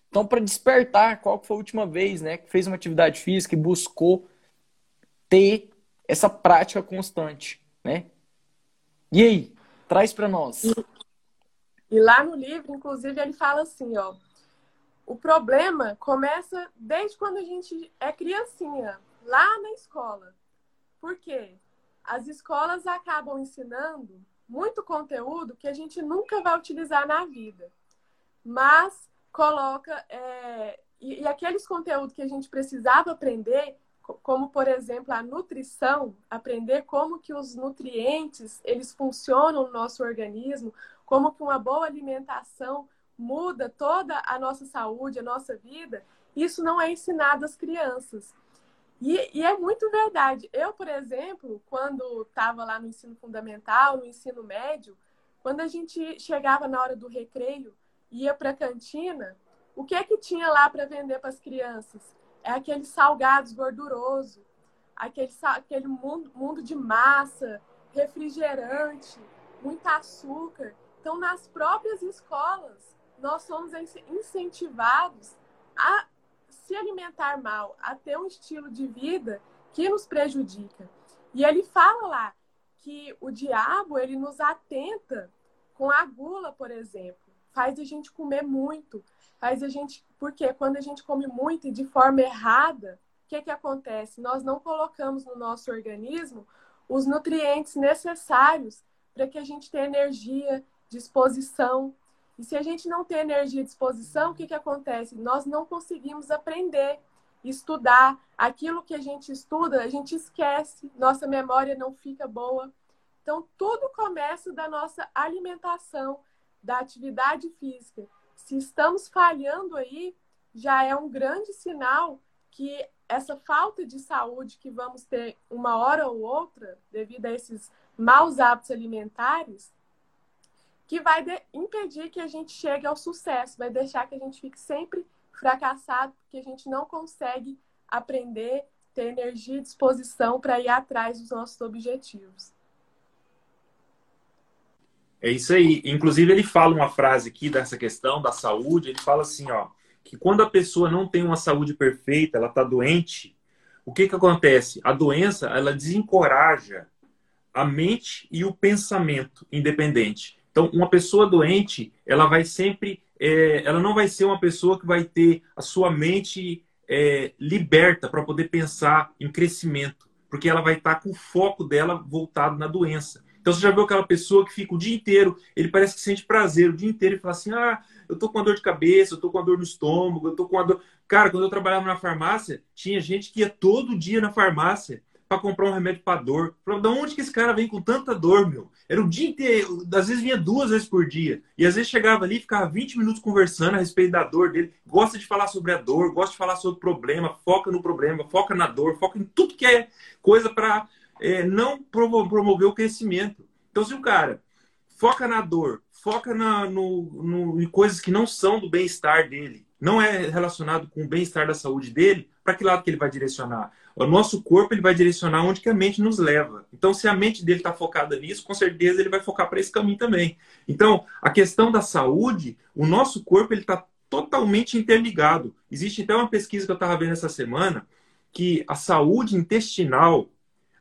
Então, para despertar, qual foi a última vez, né, que fez uma atividade física e buscou ter essa prática constante, né? E aí, traz para nós. E lá no livro, inclusive, ele fala assim, ó, o problema começa desde quando a gente é criancinha, lá na escola. Por quê? As escolas acabam ensinando muito conteúdo que a gente nunca vai utilizar na vida. Mas coloca. É, e, e aqueles conteúdos que a gente precisava aprender, como por exemplo a nutrição, aprender como que os nutrientes eles funcionam no nosso organismo, como que uma boa alimentação muda toda a nossa saúde, a nossa vida, isso não é ensinado às crianças. E, e é muito verdade. Eu, por exemplo, quando estava lá no ensino fundamental, no ensino médio, quando a gente chegava na hora do recreio, ia para a cantina, o que é que tinha lá para vender para as crianças? É aqueles salgados gorduroso, aquele, aquele mundo, mundo de massa, refrigerante, muito açúcar. Então, nas próprias escolas, nós somos incentivados a se alimentar mal, a ter um estilo de vida que nos prejudica. E ele fala lá que o diabo ele nos atenta com a gula, por exemplo, faz a gente comer muito, faz a gente porque quando a gente come muito e de forma errada, o que que acontece? Nós não colocamos no nosso organismo os nutrientes necessários para que a gente tenha energia, disposição. E se a gente não tem energia e disposição, o que, que acontece? Nós não conseguimos aprender, estudar. Aquilo que a gente estuda, a gente esquece, nossa memória não fica boa. Então, tudo começa da nossa alimentação, da atividade física. Se estamos falhando aí, já é um grande sinal que essa falta de saúde que vamos ter uma hora ou outra, devido a esses maus hábitos alimentares, que vai impedir que a gente chegue ao sucesso, vai deixar que a gente fique sempre fracassado, porque a gente não consegue aprender, ter energia e disposição para ir atrás dos nossos objetivos. É isso aí. Inclusive, ele fala uma frase aqui dessa questão da saúde. Ele fala assim, ó, que quando a pessoa não tem uma saúde perfeita, ela está doente, o que, que acontece? A doença, ela desencoraja a mente e o pensamento independente. Então, uma pessoa doente, ela vai sempre, é, ela não vai ser uma pessoa que vai ter a sua mente é, liberta para poder pensar em crescimento, porque ela vai estar tá com o foco dela voltado na doença. Então você já viu aquela pessoa que fica o dia inteiro, ele parece que sente prazer o dia inteiro e fala assim: ah, eu tô com uma dor de cabeça, eu tô com uma dor no estômago, eu tô com uma dor. Cara, quando eu trabalhava na farmácia, tinha gente que ia todo dia na farmácia para comprar um remédio para dor. Falei, da onde que esse cara vem com tanta dor, meu? Era o dia inteiro, às vezes vinha duas vezes por dia. E às vezes chegava ali ficava 20 minutos conversando a respeito da dor dele. Gosta de falar sobre a dor, gosta de falar sobre o problema, foca no problema, foca na dor, foca em tudo que é coisa para é, não promover o crescimento. Então, se o cara foca na dor, foca na, no, no, em coisas que não são do bem-estar dele, não é relacionado com o bem-estar da saúde dele, para que lado que ele vai direcionar? O nosso corpo ele vai direcionar onde que a mente nos leva. Então, se a mente dele está focada nisso, com certeza ele vai focar para esse caminho também. Então, a questão da saúde, o nosso corpo ele está totalmente interligado. Existe até uma pesquisa que eu estava vendo essa semana que a saúde intestinal,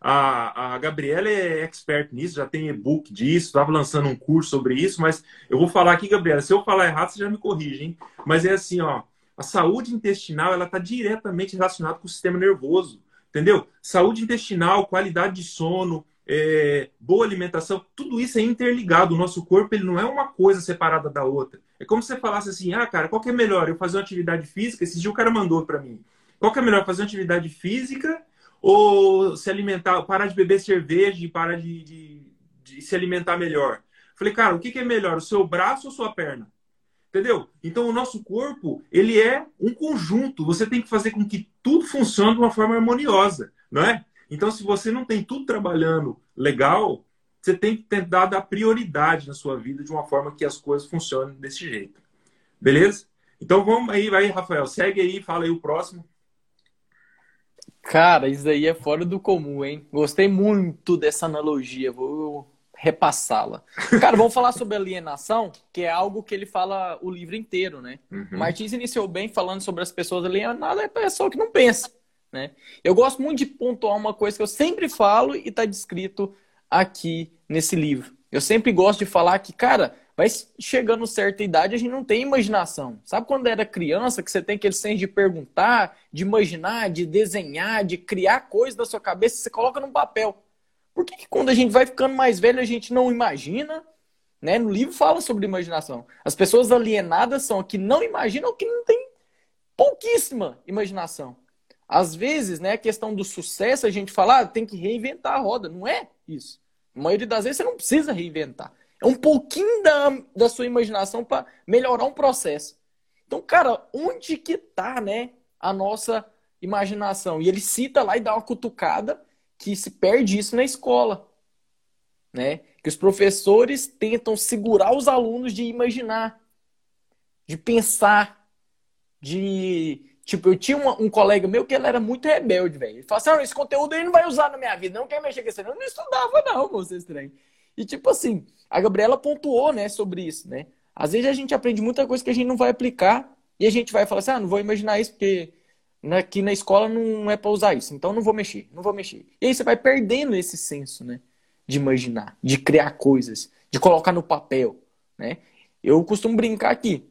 a, a Gabriela é expert nisso, já tem e-book disso, estava lançando um curso sobre isso, mas eu vou falar aqui, Gabriela, se eu falar errado, você já me corrige, hein? Mas é assim, ó, a saúde intestinal ela está diretamente relacionada com o sistema nervoso. Entendeu? Saúde intestinal, qualidade de sono, é, boa alimentação, tudo isso é interligado. O nosso corpo ele não é uma coisa separada da outra. É como se você falasse assim: ah, cara, qual que é melhor? Eu fazer uma atividade física? Esse dia o cara mandou para mim. Qual que é melhor? Fazer uma atividade física ou se alimentar, parar de beber cerveja e parar de, de, de se alimentar melhor? Falei, cara, o que, que é melhor? O seu braço ou sua perna? Entendeu? Então o nosso corpo, ele é um conjunto. Você tem que fazer com que tudo funcione de uma forma harmoniosa, não é? Então se você não tem tudo trabalhando legal, você tem que tentar dar prioridade na sua vida de uma forma que as coisas funcionem desse jeito. Beleza? Então vamos aí, vai, Rafael, segue aí, fala aí o próximo. Cara, isso aí é fora do comum, hein? Gostei muito dessa analogia. Vou repassá-la. Cara, vamos falar sobre alienação, que é algo que ele fala o livro inteiro, né? Uhum. Martins iniciou bem falando sobre as pessoas alienadas, é a pessoa que não pensa, né? Eu gosto muito de pontuar uma coisa que eu sempre falo e está descrito aqui nesse livro. Eu sempre gosto de falar que, cara, vai chegando certa idade, a gente não tem imaginação. Sabe quando era criança que você tem aquele senso de perguntar, de imaginar, de desenhar, de criar coisas da sua cabeça, você coloca num papel. Por que, que quando a gente vai ficando mais velho a gente não imagina? Né? No livro fala sobre imaginação. As pessoas alienadas são que não imaginam que não tem pouquíssima imaginação. Às vezes, né, a questão do sucesso, a gente fala, ah, tem que reinventar a roda. Não é isso. A maioria das vezes você não precisa reinventar. É um pouquinho da, da sua imaginação para melhorar um processo. Então, cara, onde que tá, né, a nossa imaginação? E ele cita lá e dá uma cutucada que se perde isso na escola, né? Que os professores tentam segurar os alunos de imaginar, de pensar, de Tipo, eu tinha um, um, colega meu que ele era muito rebelde, velho. Ele falava assim: esse conteúdo aí não vai usar na minha vida, não quer mexer com isso. Não estudava, não, você estranho. E tipo assim, a Gabriela pontuou, né, sobre isso, né? Às vezes a gente aprende muita coisa que a gente não vai aplicar e a gente vai falar assim: ah, não vou imaginar isso porque aqui na escola não é para usar isso, então não vou mexer, não vou mexer. E aí você vai perdendo esse senso, né? De imaginar, de criar coisas, de colocar no papel, né? Eu costumo brincar aqui.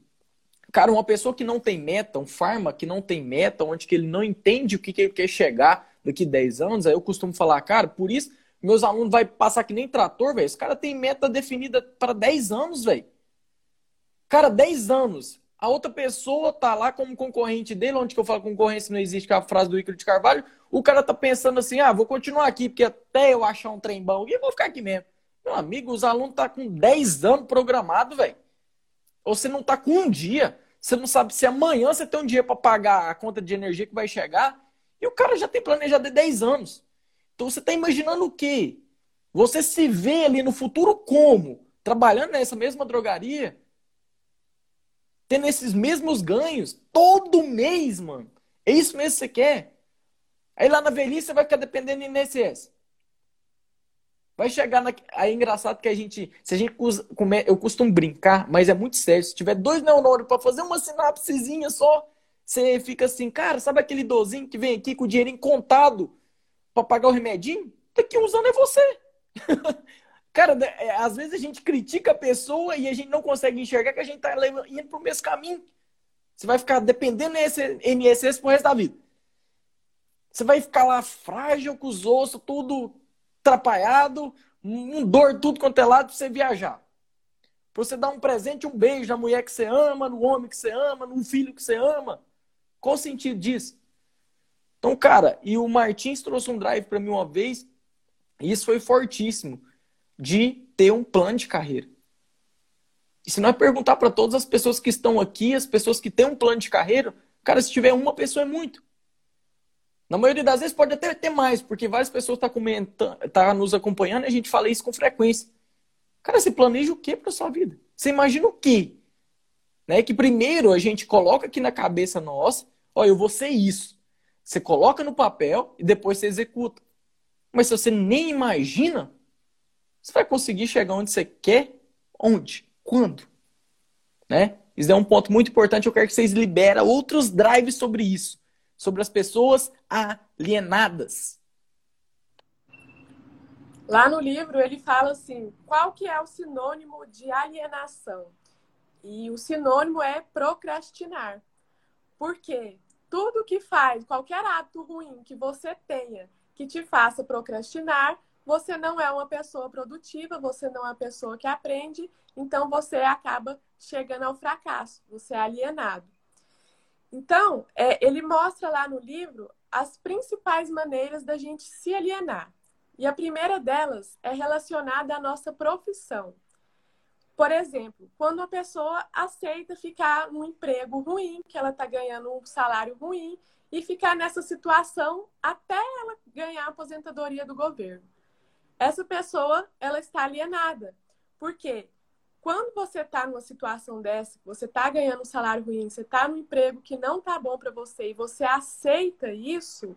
Cara, uma pessoa que não tem meta, um farma que não tem meta, onde que ele não entende o que, que ele quer chegar daqui 10 anos, aí eu costumo falar, cara, por isso meus alunos vai passar que nem trator, velho. Esse cara tem meta definida para 10 anos, velho. Cara, 10 anos. A outra pessoa tá lá como concorrente dele, onde que eu falo concorrência não existe, que é a frase do Ícaro de Carvalho. O cara tá pensando assim, ah, vou continuar aqui, porque até eu achar um trem bom, e vou ficar aqui mesmo. Meu amigo, os alunos tá com 10 anos programado, velho. Você não tá com um dia. Você não sabe se amanhã você tem um dia para pagar a conta de energia que vai chegar. E o cara já tem planejado de 10 anos. Então você tá imaginando o quê? Você se vê ali no futuro como? Trabalhando nessa mesma drogaria? Tendo esses mesmos ganhos todo mês, mano. É isso mesmo que você quer? Aí lá na velhice você vai ficar dependendo do INSS. Vai chegar na. Aí é engraçado que a gente. Se a gente come... eu costumo brincar, mas é muito sério. Se tiver dois neurônios para fazer uma sinapsezinha só, você fica assim, cara, sabe aquele idosinho que vem aqui com o dinheirinho contado para pagar o remedinho? Daqui uns anos é você. cara, é, às vezes a gente critica a pessoa e a gente não consegue enxergar que a gente tá indo pro mesmo caminho. Você vai ficar dependendo desse INSS pro resto da vida. Você vai ficar lá frágil, com os ossos tudo atrapalhado, um dor tudo quanto é lado pra você viajar. Pra você dar um presente, um beijo na mulher que você ama, no homem que você ama, no filho que você ama. Qual o sentido disso? Então, cara, e o Martins trouxe um drive para mim uma vez, e isso foi fortíssimo, de ter um plano de carreira. E se nós perguntar para todas as pessoas que estão aqui, as pessoas que têm um plano de carreira, cara, se tiver uma pessoa é muito. Na maioria das vezes pode até ter mais, porque várias pessoas estão tá tá nos acompanhando e a gente fala isso com frequência. Cara, você planeja o que para sua vida? Você imagina o quê? Né? Que primeiro a gente coloca aqui na cabeça nossa, ó, eu vou ser isso. Você coloca no papel e depois você executa. Mas se você nem imagina, você vai conseguir chegar onde você quer? Onde? Quando? Né? Isso é um ponto muito importante. Eu quero que vocês liberem outros drives sobre isso sobre as pessoas alienadas. Lá no livro ele fala assim, qual que é o sinônimo de alienação? E o sinônimo é procrastinar. Por quê? Tudo que faz, qualquer ato ruim que você tenha que te faça procrastinar, você não é uma pessoa produtiva, você não é uma pessoa que aprende, então você acaba chegando ao fracasso, você é alienado. Então, é, ele mostra lá no livro as principais maneiras da gente se alienar. E a primeira delas é relacionada à nossa profissão. Por exemplo, quando a pessoa aceita ficar num emprego ruim, que ela está ganhando um salário ruim, e ficar nessa situação até ela ganhar a aposentadoria do governo. Essa pessoa, ela está alienada. Por quê? quando você está numa situação dessa, você está ganhando um salário ruim, você está num emprego que não está bom para você e você aceita isso,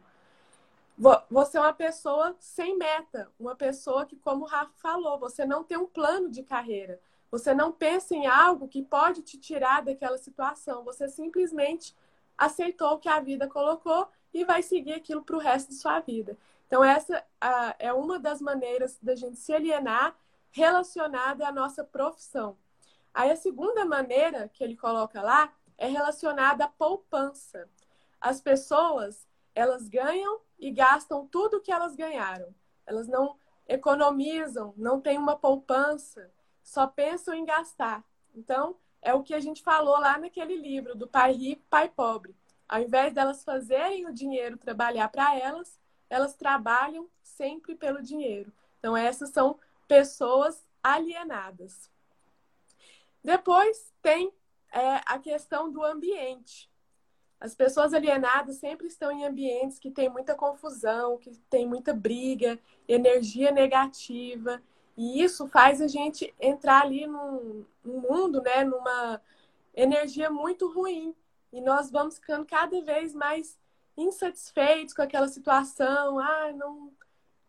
você é uma pessoa sem meta, uma pessoa que, como o Rafa falou, você não tem um plano de carreira, você não pensa em algo que pode te tirar daquela situação, você simplesmente aceitou o que a vida colocou e vai seguir aquilo para o resto de sua vida. Então, essa é uma das maneiras da gente se alienar relacionada à nossa profissão. Aí a segunda maneira que ele coloca lá é relacionada à poupança. As pessoas, elas ganham e gastam tudo que elas ganharam. Elas não economizam, não têm uma poupança, só pensam em gastar. Então, é o que a gente falou lá naquele livro do Pai Rico, Pai Pobre. Ao invés delas fazerem o dinheiro trabalhar para elas, elas trabalham sempre pelo dinheiro. Então, essas são pessoas alienadas. Depois tem é, a questão do ambiente. As pessoas alienadas sempre estão em ambientes que tem muita confusão, que tem muita briga, energia negativa. E isso faz a gente entrar ali num, num mundo, né, numa energia muito ruim. E nós vamos ficando cada vez mais insatisfeitos com aquela situação. Ah, não,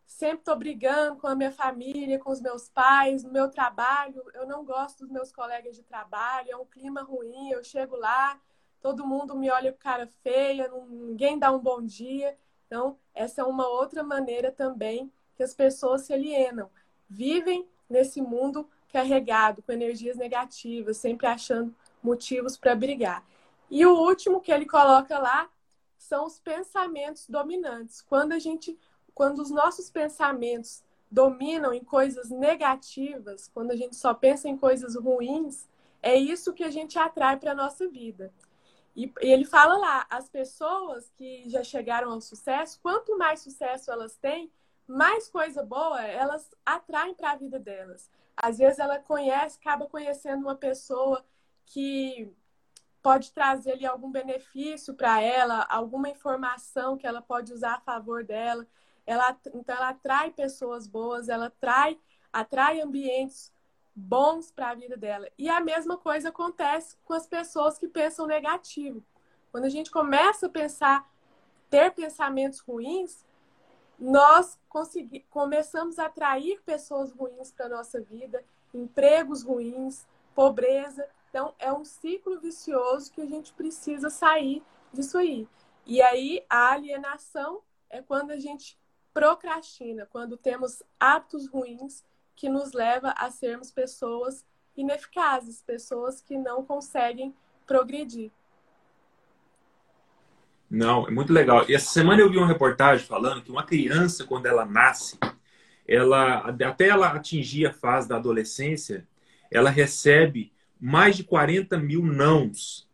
sempre estou brigando com a minha família, com os meus pais, no meu trabalho. Eu não gosto dos meus colegas de trabalho, é um clima ruim. Eu chego lá, todo mundo me olha com cara feia, ninguém dá um bom dia. Então, essa é uma outra maneira também que as pessoas se alienam. Vivem nesse mundo carregado, com energias negativas, sempre achando motivos para brigar. E o último que ele coloca lá são os pensamentos dominantes. Quando a gente quando os nossos pensamentos dominam em coisas negativas, quando a gente só pensa em coisas ruins, é isso que a gente atrai para a nossa vida. E, ele fala lá, as pessoas que já chegaram ao sucesso, quanto mais sucesso elas têm, mais coisa boa elas atraem para a vida delas. Às vezes ela conhece, acaba conhecendo uma pessoa que pode trazer ali algum benefício para ela, alguma informação que ela pode usar a favor dela ela, então ela atrai pessoas boas, ela atrai, atrai ambientes bons para a vida dela. E a mesma coisa acontece com as pessoas que pensam negativo. Quando a gente começa a pensar, ter pensamentos ruins, nós começamos a atrair pessoas ruins para a nossa vida, empregos ruins, pobreza. Então, é um ciclo vicioso que a gente precisa sair disso aí. E aí, a alienação é quando a gente procrastina, quando temos hábitos ruins que nos leva a sermos pessoas ineficazes, pessoas que não conseguem progredir. Não, é muito legal. E essa semana eu vi uma reportagem falando que uma criança, quando ela nasce, ela até ela atingir a fase da adolescência, ela recebe mais de 40 mil nãos.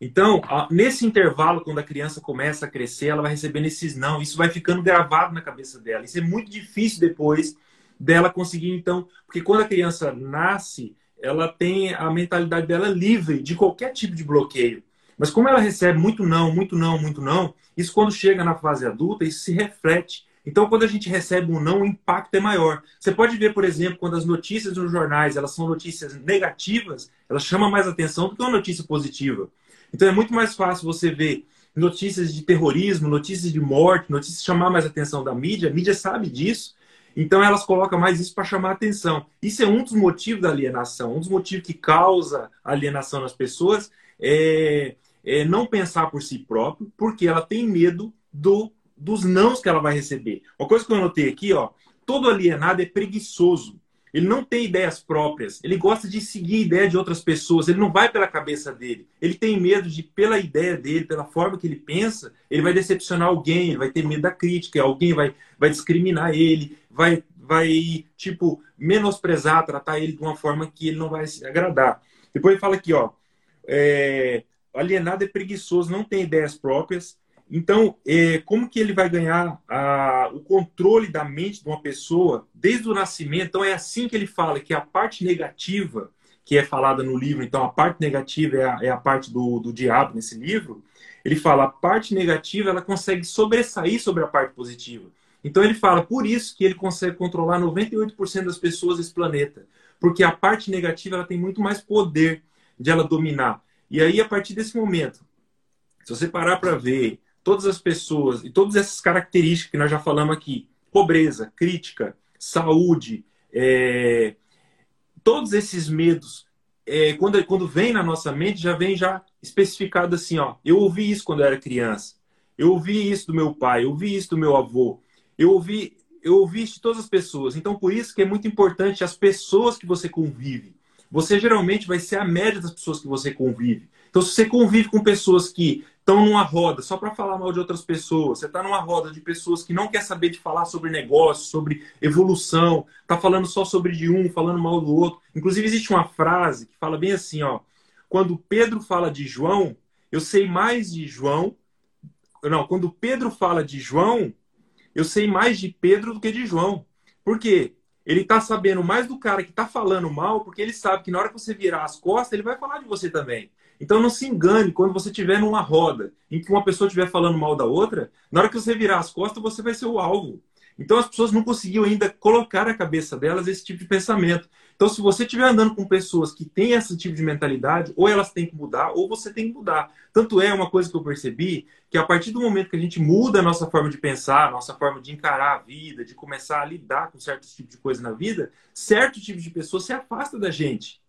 Então, nesse intervalo, quando a criança começa a crescer, ela vai recebendo esses não. Isso vai ficando gravado na cabeça dela. Isso é muito difícil depois dela conseguir, então, porque quando a criança nasce, ela tem a mentalidade dela livre de qualquer tipo de bloqueio. Mas como ela recebe muito não, muito não, muito não, isso quando chega na fase adulta, isso se reflete. Então, quando a gente recebe um não, o impacto é maior. Você pode ver, por exemplo, quando as notícias nos jornais elas são notícias negativas, elas chamam mais atenção do que uma notícia positiva. Então, é muito mais fácil você ver notícias de terrorismo, notícias de morte, notícias chamar mais atenção da mídia. A mídia sabe disso. Então, elas colocam mais isso para chamar atenção. Isso é um dos motivos da alienação. Um dos motivos que causa alienação nas pessoas é é, não pensar por si próprio, porque ela tem medo do, dos nãos que ela vai receber. Uma coisa que eu notei aqui, ó, todo alienado é preguiçoso. Ele não tem ideias próprias. Ele gosta de seguir a ideia de outras pessoas. Ele não vai pela cabeça dele. Ele tem medo de, pela ideia dele, pela forma que ele pensa, ele vai decepcionar alguém. Ele vai ter medo da crítica. Alguém vai, vai discriminar ele. Vai, vai, tipo, menosprezar, tratar ele de uma forma que ele não vai se agradar. Depois ele fala aqui, ó. É, alienado é preguiçoso, não tem ideias próprias. Então, é, como que ele vai ganhar a, o controle da mente de uma pessoa desde o nascimento? Então, é assim que ele fala que a parte negativa, que é falada no livro, então a parte negativa é a, é a parte do, do diabo nesse livro, ele fala a parte negativa ela consegue sobressair sobre a parte positiva. Então, ele fala por isso que ele consegue controlar 98% das pessoas desse planeta, porque a parte negativa ela tem muito mais poder de ela dominar. E aí, a partir desse momento, se você parar para ver todas as pessoas e todas essas características que nós já falamos aqui, pobreza, crítica, saúde, é, todos esses medos, é, quando, quando vem na nossa mente, já vem já especificado assim, ó, eu ouvi isso quando eu era criança, eu ouvi isso do meu pai, eu ouvi isso do meu avô, eu ouvi, eu ouvi isso de todas as pessoas. Então, por isso que é muito importante as pessoas que você convive você geralmente vai ser a média das pessoas que você convive. Então, se você convive com pessoas que estão numa roda só para falar mal de outras pessoas, você está numa roda de pessoas que não quer saber de falar sobre negócio, sobre evolução, está falando só sobre de um, falando mal do outro. Inclusive, existe uma frase que fala bem assim, ó. Quando Pedro fala de João, eu sei mais de João. Não, quando Pedro fala de João, eu sei mais de Pedro do que de João. Por quê? Ele tá sabendo mais do cara que tá falando mal, porque ele sabe que na hora que você virar as costas, ele vai falar de você também. Então não se engane quando você estiver numa roda em que uma pessoa estiver falando mal da outra, na hora que você virar as costas, você vai ser o alvo. Então as pessoas não conseguiam ainda colocar na cabeça delas esse tipo de pensamento. Então, se você estiver andando com pessoas que têm esse tipo de mentalidade, ou elas têm que mudar, ou você tem que mudar. Tanto é uma coisa que eu percebi que a partir do momento que a gente muda a nossa forma de pensar, nossa forma de encarar a vida, de começar a lidar com certos tipos de coisa na vida, certo tipo de pessoa se afasta da gente.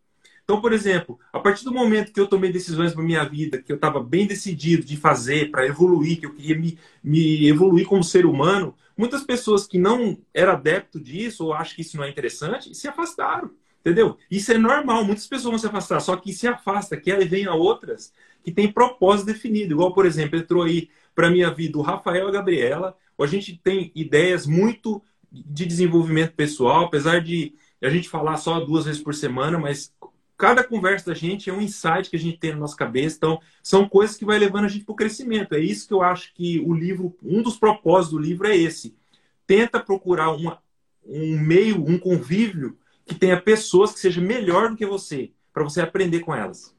Então, por exemplo, a partir do momento que eu tomei decisões para minha vida, que eu estava bem decidido de fazer para evoluir, que eu queria me, me evoluir como ser humano, muitas pessoas que não eram adepto disso ou acham que isso não é interessante, se afastaram. Entendeu? Isso é normal, muitas pessoas vão se afastar, só que se afasta, que aí vem a outras que tem propósito definido. Igual, por exemplo, entrou aí para minha vida o Rafael e a Gabriela. A gente tem ideias muito de desenvolvimento pessoal, apesar de a gente falar só duas vezes por semana, mas cada conversa da gente é um insight que a gente tem na nossa cabeça. Então, são coisas que vai levando a gente para o crescimento. É isso que eu acho que o livro, um dos propósitos do livro é esse. Tenta procurar uma, um meio, um convívio que tenha pessoas que sejam melhor do que você, para você aprender com elas.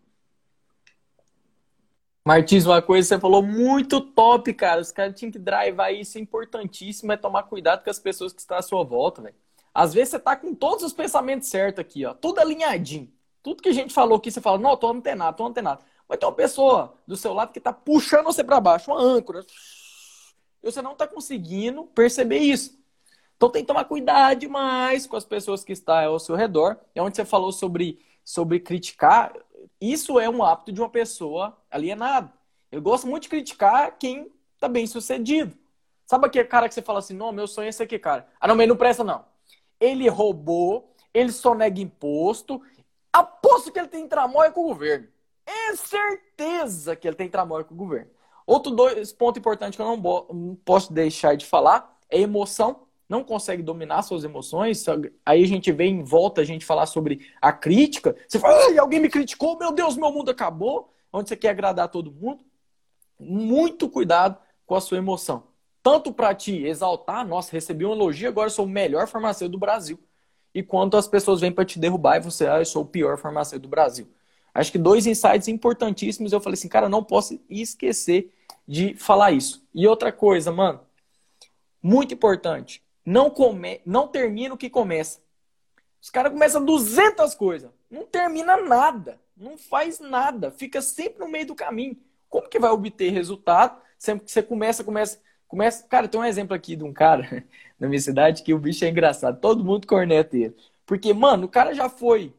Martins, uma coisa que você falou muito top, cara. Os caras tinham que drivar isso, é importantíssimo, é tomar cuidado com as pessoas que estão à sua volta, velho. Às vezes você tá com todos os pensamentos certos aqui, ó, tudo alinhadinho. Tudo que a gente falou aqui, você fala, não, tô antenado, tô antenado. Vai ter uma pessoa do seu lado que tá puxando você para baixo, uma âncora. e você não está conseguindo perceber isso. Então tem que tomar cuidado demais com as pessoas que estão ao seu redor. É onde você falou sobre, sobre criticar. Isso é um hábito de uma pessoa alienada. Eu gosto muito de criticar quem está bem sucedido. Sabe aquele cara que você fala assim, não, meu sonho é esse aqui, cara. Ah, não, mas não presta, não. Ele roubou, ele só nega imposto. Aposto que ele tem tramóia com o governo. É certeza que ele tem tramóia com o governo. Outro dois ponto importante que eu não, posso deixar de falar é emoção. Não consegue dominar suas emoções. Aí a gente vem em volta a gente falar sobre a crítica. Você fala, alguém me criticou, meu Deus, meu mundo acabou. Onde você quer agradar todo mundo. Muito cuidado com a sua emoção. Tanto para te exaltar, nossa, recebi um elogio, agora sou o melhor farmacêutico do Brasil. E quanto as pessoas vêm para te derrubar e você, ah, eu sou o pior farmacêutico do Brasil. Acho que dois insights importantíssimos. Eu falei assim, cara, não posso esquecer de falar isso. E outra coisa, mano, muito importante. Não, come... não termina o que começa. Os caras começam 200 coisas. Não termina nada. Não faz nada. Fica sempre no meio do caminho. Como que vai obter resultado? Sempre que você começa, começa, começa. Cara, tem um exemplo aqui de um cara na minha cidade que o bicho é engraçado. Todo mundo corneta ele. Porque, mano, o cara já foi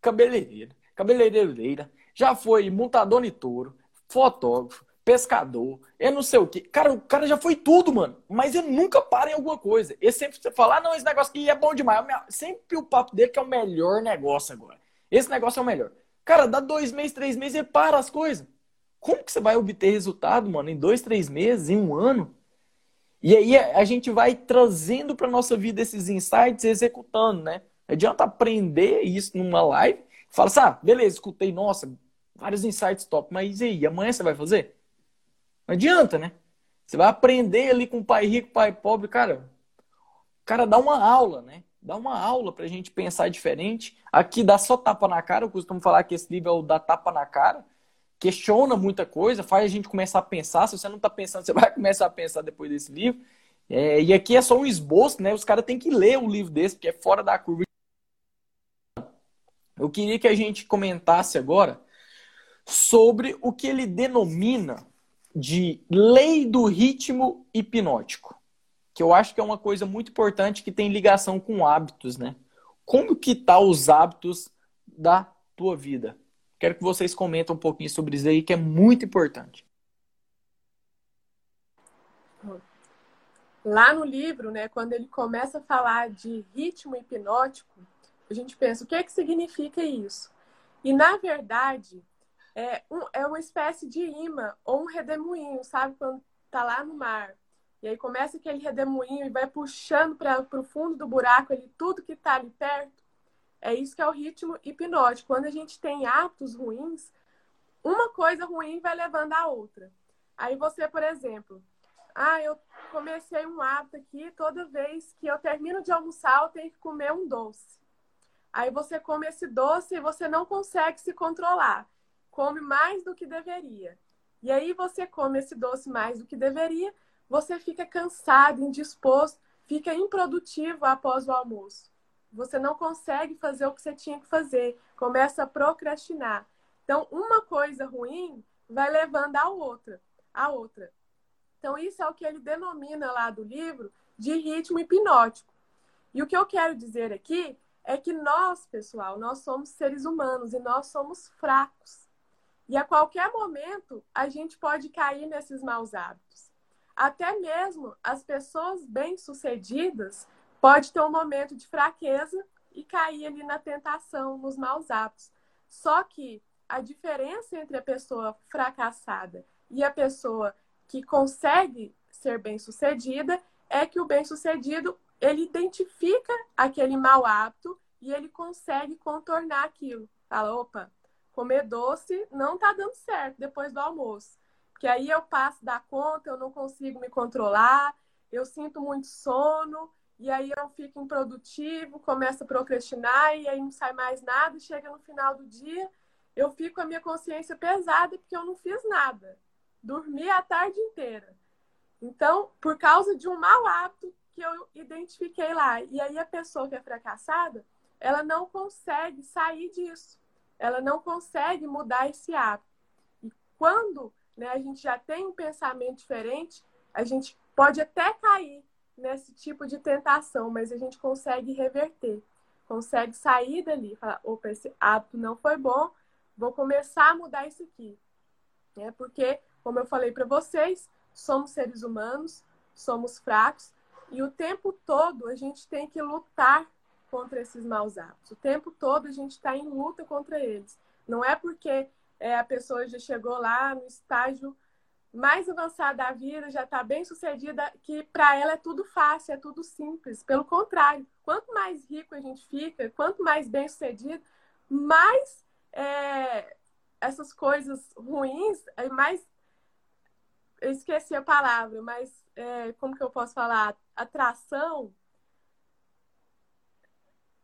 cabeleireiro, cabeleireira, já foi montador de touro, fotógrafo, pescador, eu não sei o que. Cara, o cara já foi tudo, mano. Mas ele nunca para em alguma coisa. Ele sempre fala, ah, não, esse negócio aqui é bom demais. Sempre o papo dele que é o melhor negócio agora. Esse negócio é o melhor. Cara, dá dois meses, três meses, ele para as coisas. Como que você vai obter resultado, mano, em dois, três meses, em um ano? E aí a gente vai trazendo para nossa vida esses insights executando, né? Adianta aprender isso numa live Fala assim, ah, beleza, escutei, nossa, vários insights top, mas e aí, amanhã você vai fazer? Não adianta, né? Você vai aprender ali com o pai rico, pai pobre, cara. Cara dá uma aula, né? Dá uma aula pra gente pensar diferente. Aqui dá só tapa na cara, eu costumo falar que esse livro é o da tapa na cara. Questiona muita coisa, faz a gente começar a pensar. Se você não tá pensando, você vai começar a pensar depois desse livro. É, e aqui é só um esboço, né? Os caras têm que ler o livro desse, porque é fora da curva eu queria que a gente comentasse agora sobre o que ele denomina de lei do ritmo hipnótico, que eu acho que é uma coisa muito importante que tem ligação com hábitos, né? Como que tá os hábitos da tua vida? Quero que vocês comentem um pouquinho sobre isso aí, que é muito importante. Lá no livro, né, quando ele começa a falar de ritmo hipnótico, a gente pensa, o que é que significa isso? E, na verdade, é, um, é uma espécie de imã ou um redemoinho, sabe? Quando tá lá no mar. E aí começa aquele redemoinho e vai puxando para o fundo do buraco ali, tudo que está ali perto. É isso que é o ritmo hipnótico. Quando a gente tem atos ruins, uma coisa ruim vai levando a outra. Aí você, por exemplo, ah, eu comecei um hábito aqui, toda vez que eu termino de almoçar, eu tenho que comer um doce. Aí você come esse doce e você não consegue se controlar. Come mais do que deveria. E aí você come esse doce mais do que deveria, você fica cansado, indisposto, fica improdutivo após o almoço. Você não consegue fazer o que você tinha que fazer, começa a procrastinar. Então, uma coisa ruim vai levando a outra, a outra. Então, isso é o que ele denomina lá do livro de ritmo hipnótico. E o que eu quero dizer aqui é que nós, pessoal, nós somos seres humanos e nós somos fracos. E a qualquer momento a gente pode cair nesses maus hábitos. Até mesmo as pessoas bem-sucedidas pode ter um momento de fraqueza e cair ali na tentação, nos maus hábitos. Só que a diferença entre a pessoa fracassada e a pessoa que consegue ser bem-sucedida é que o bem-sucedido ele identifica aquele mau hábito e ele consegue contornar aquilo. Fala, opa, comer doce não tá dando certo depois do almoço. Porque aí eu passo da conta, eu não consigo me controlar, eu sinto muito sono, e aí eu fico improdutivo, começo a procrastinar, e aí não sai mais nada, chega no final do dia, eu fico com a minha consciência pesada porque eu não fiz nada. Dormi a tarde inteira. Então, por causa de um mau hábito que eu identifiquei lá. E aí a pessoa que é fracassada, ela não consegue sair disso. Ela não consegue mudar esse hábito. E quando né, a gente já tem um pensamento diferente, a gente pode até cair nesse tipo de tentação, mas a gente consegue reverter, consegue sair dali, falar, opa, esse hábito não foi bom, vou começar a mudar isso aqui. É porque, como eu falei para vocês, somos seres humanos, somos fracos e o tempo todo a gente tem que lutar contra esses maus hábitos. O tempo todo a gente está em luta contra eles. Não é porque é, a pessoa já chegou lá no estágio mais avançado da vida, já está bem sucedida, que para ela é tudo fácil, é tudo simples. Pelo contrário, quanto mais rico a gente fica, quanto mais bem sucedido, mais é, essas coisas ruins, é mais. Eu esqueci a palavra, mas é, como que eu posso falar? Atração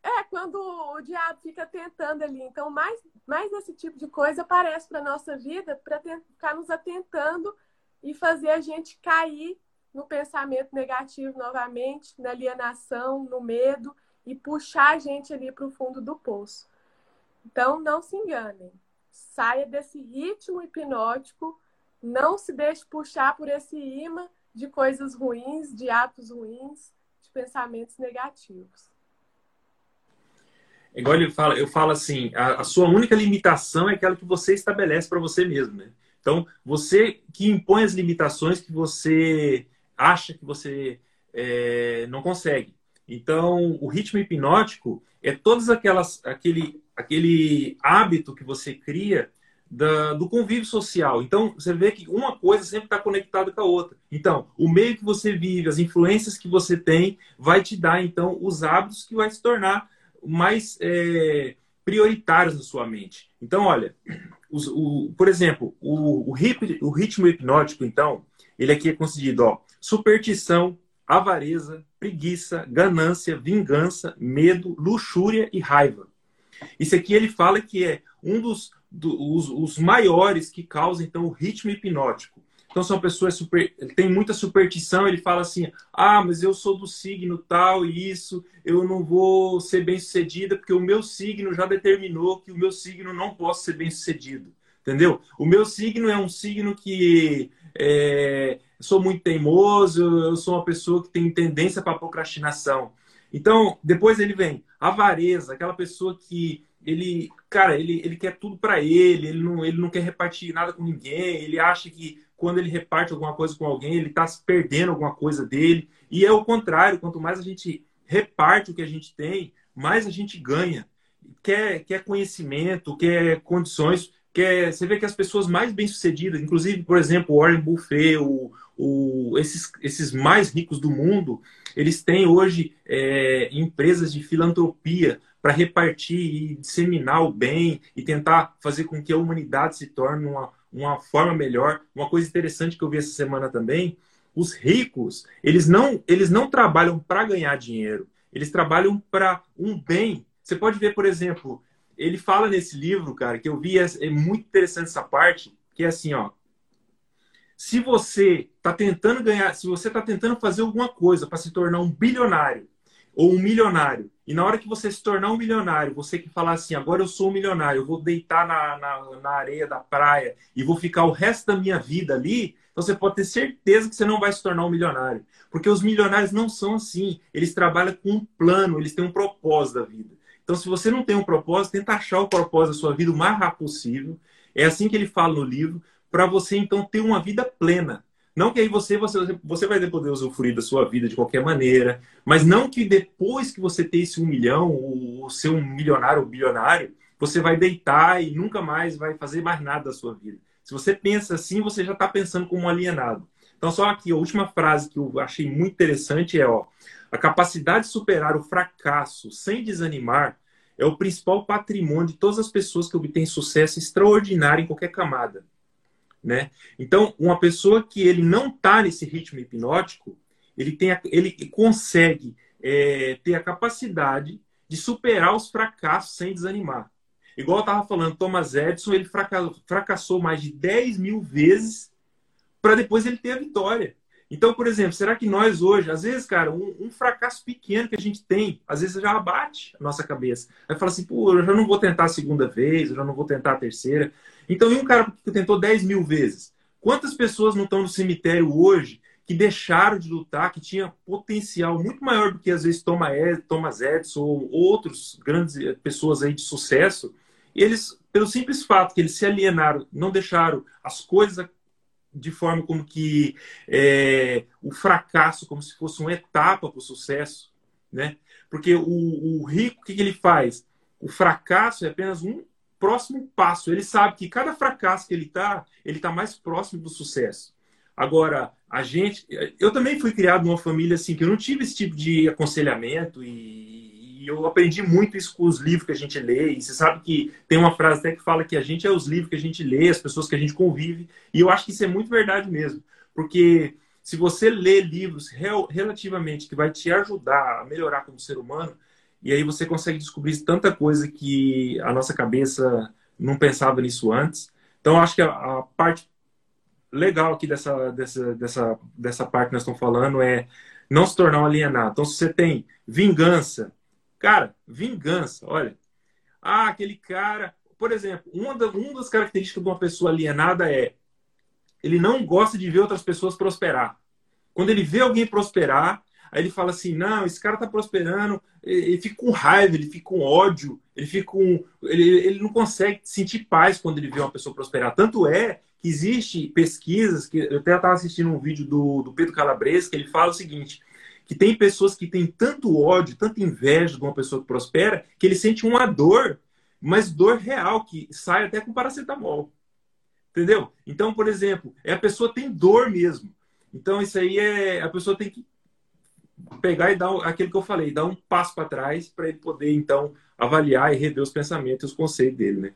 é, quando o diabo fica tentando ali. Então, mais, mais esse tipo de coisa aparece para nossa vida para ficar nos atentando e fazer a gente cair no pensamento negativo novamente, na alienação, no medo e puxar a gente ali para o fundo do poço. Então, não se enganem. Saia desse ritmo hipnótico, não se deixe puxar por esse imã de coisas ruins, de atos ruins, de pensamentos negativos. Igual ele fala, eu falo assim, a, a sua única limitação é aquela que você estabelece para você mesmo, né? Então, você que impõe as limitações que você acha que você é, não consegue. Então, o ritmo hipnótico é todos aquelas, aquele, aquele hábito que você cria da, do convívio social. Então, você vê que uma coisa sempre está conectada com a outra. Então, o meio que você vive, as influências que você tem, vai te dar, então, os hábitos que vai se tornar mais é, prioritários na sua mente. Então, olha, os, o, por exemplo, o, o, hip, o, ritmo hipnótico, então, ele aqui é concedido, ó, superstição, avareza, preguiça, ganância, vingança, medo, luxúria e raiva. Isso aqui ele fala que é um dos do, os, os maiores que causam, então, o ritmo hipnótico. Então são pessoas super, tem muita superstição, ele fala assim: "Ah, mas eu sou do signo tal e isso, eu não vou ser bem-sucedida porque o meu signo já determinou que o meu signo não posso ser bem-sucedido". Entendeu? O meu signo é um signo que é, sou muito teimoso, eu sou uma pessoa que tem tendência para procrastinação. Então, depois ele vem avareza, aquela pessoa que ele, cara, ele, ele quer tudo para ele, ele não, ele não quer repartir nada com ninguém, ele acha que quando ele reparte alguma coisa com alguém, ele está perdendo alguma coisa dele. E é o contrário, quanto mais a gente reparte o que a gente tem, mais a gente ganha. Quer, quer conhecimento, quer condições, quer. Você vê que as pessoas mais bem-sucedidas, inclusive, por exemplo, Warren Buffett, o, o, esses, esses mais ricos do mundo, eles têm hoje é, empresas de filantropia para repartir e disseminar o bem e tentar fazer com que a humanidade se torne uma, uma forma melhor. Uma coisa interessante que eu vi essa semana também, os ricos, eles não, eles não trabalham para ganhar dinheiro, eles trabalham para um bem. Você pode ver, por exemplo, ele fala nesse livro, cara, que eu vi, é, é muito interessante essa parte, que é assim, ó. Se você está tentando ganhar, se você está tentando fazer alguma coisa para se tornar um bilionário ou um milionário, e na hora que você se tornar um milionário, você que falar assim, agora eu sou um milionário, eu vou deitar na, na, na, areia da praia e vou ficar o resto da minha vida ali, então você pode ter certeza que você não vai se tornar um milionário. Porque os milionários não são assim. Eles trabalham com um plano, eles têm um propósito da vida. Então, se você não tem um propósito, tenta achar o propósito da sua vida o mais rápido possível. É assim que ele fala no livro, para você então ter uma vida plena. Não que aí você, você, você vai poder usufruir da sua vida de qualquer maneira, mas não que depois que você ter esse um milhão, ou ser um milionário ou bilionário, você vai deitar e nunca mais vai fazer mais nada da sua vida. Se você pensa assim, você já está pensando como um alienado. Então, só aqui, a última frase que eu achei muito interessante é: ó, a capacidade de superar o fracasso sem desanimar é o principal patrimônio de todas as pessoas que obtêm sucesso extraordinário em qualquer camada né? Então, uma pessoa que ele não está nesse ritmo hipnótico, ele, tem a, ele consegue é, ter a capacidade de superar os fracassos sem desanimar. Igual eu estava falando, Thomas Edison, ele fracassou, mais de 10 mil vezes para depois ele ter a vitória. Então, por exemplo, será que nós hoje, às vezes, cara, um, um, fracasso pequeno que a gente tem, às vezes já abate a nossa cabeça. Aí fala assim, pô, eu já não vou tentar a segunda vez, eu já não vou tentar a terceira. Então, e um cara que tentou 10 mil vezes? Quantas pessoas não estão no cemitério hoje que deixaram de lutar, que tinha potencial muito maior do que às vezes Thomas Edison ou outros grandes eh, pessoas aí de sucesso, eles, pelo simples fato que eles se alienaram, não deixaram as coisas de forma como que é, o fracasso como se fosse uma etapa para o sucesso, né? Porque o, o rico, o que, que ele faz? O fracasso é apenas um próximo passo. Ele sabe que cada fracasso que ele está, ele está mais próximo do sucesso. Agora, a gente. Eu também fui criado numa família assim, que eu não tive esse tipo de aconselhamento e, e eu aprendi muito isso com os livros que a gente lê. E você sabe que tem uma frase até que fala que a gente é os livros que a gente lê, as pessoas que a gente convive. E eu acho que isso é muito verdade mesmo. Porque se você lê livros relativamente que vai te ajudar a melhorar como ser humano, e aí você consegue descobrir tanta coisa que a nossa cabeça não pensava nisso antes. Então, acho que a, a parte legal aqui dessa, dessa, dessa, dessa parte que nós estamos falando é não se tornar um alienado. Então, se você tem vingança, cara, vingança, olha. Ah, aquele cara. Por exemplo, uma, da, uma das características de uma pessoa alienada é ele não gosta de ver outras pessoas prosperar. Quando ele vê alguém prosperar, Aí ele fala assim: não, esse cara tá prosperando, ele fica com raiva, ele fica com ódio, ele fica com. Ele, ele não consegue sentir paz quando ele vê uma pessoa prosperar. Tanto é que existe pesquisas, que eu até estava assistindo um vídeo do, do Pedro Calabresa, que ele fala o seguinte: que tem pessoas que têm tanto ódio, tanta inveja de uma pessoa que prospera, que ele sente uma dor, mas dor real, que sai até com paracetamol. Entendeu? Então, por exemplo, é a pessoa tem dor mesmo. Então, isso aí é. A pessoa tem que pegar e dar aquilo que eu falei, dar um passo para trás para ele poder, então, avaliar e rever os pensamentos os conceitos dele, né?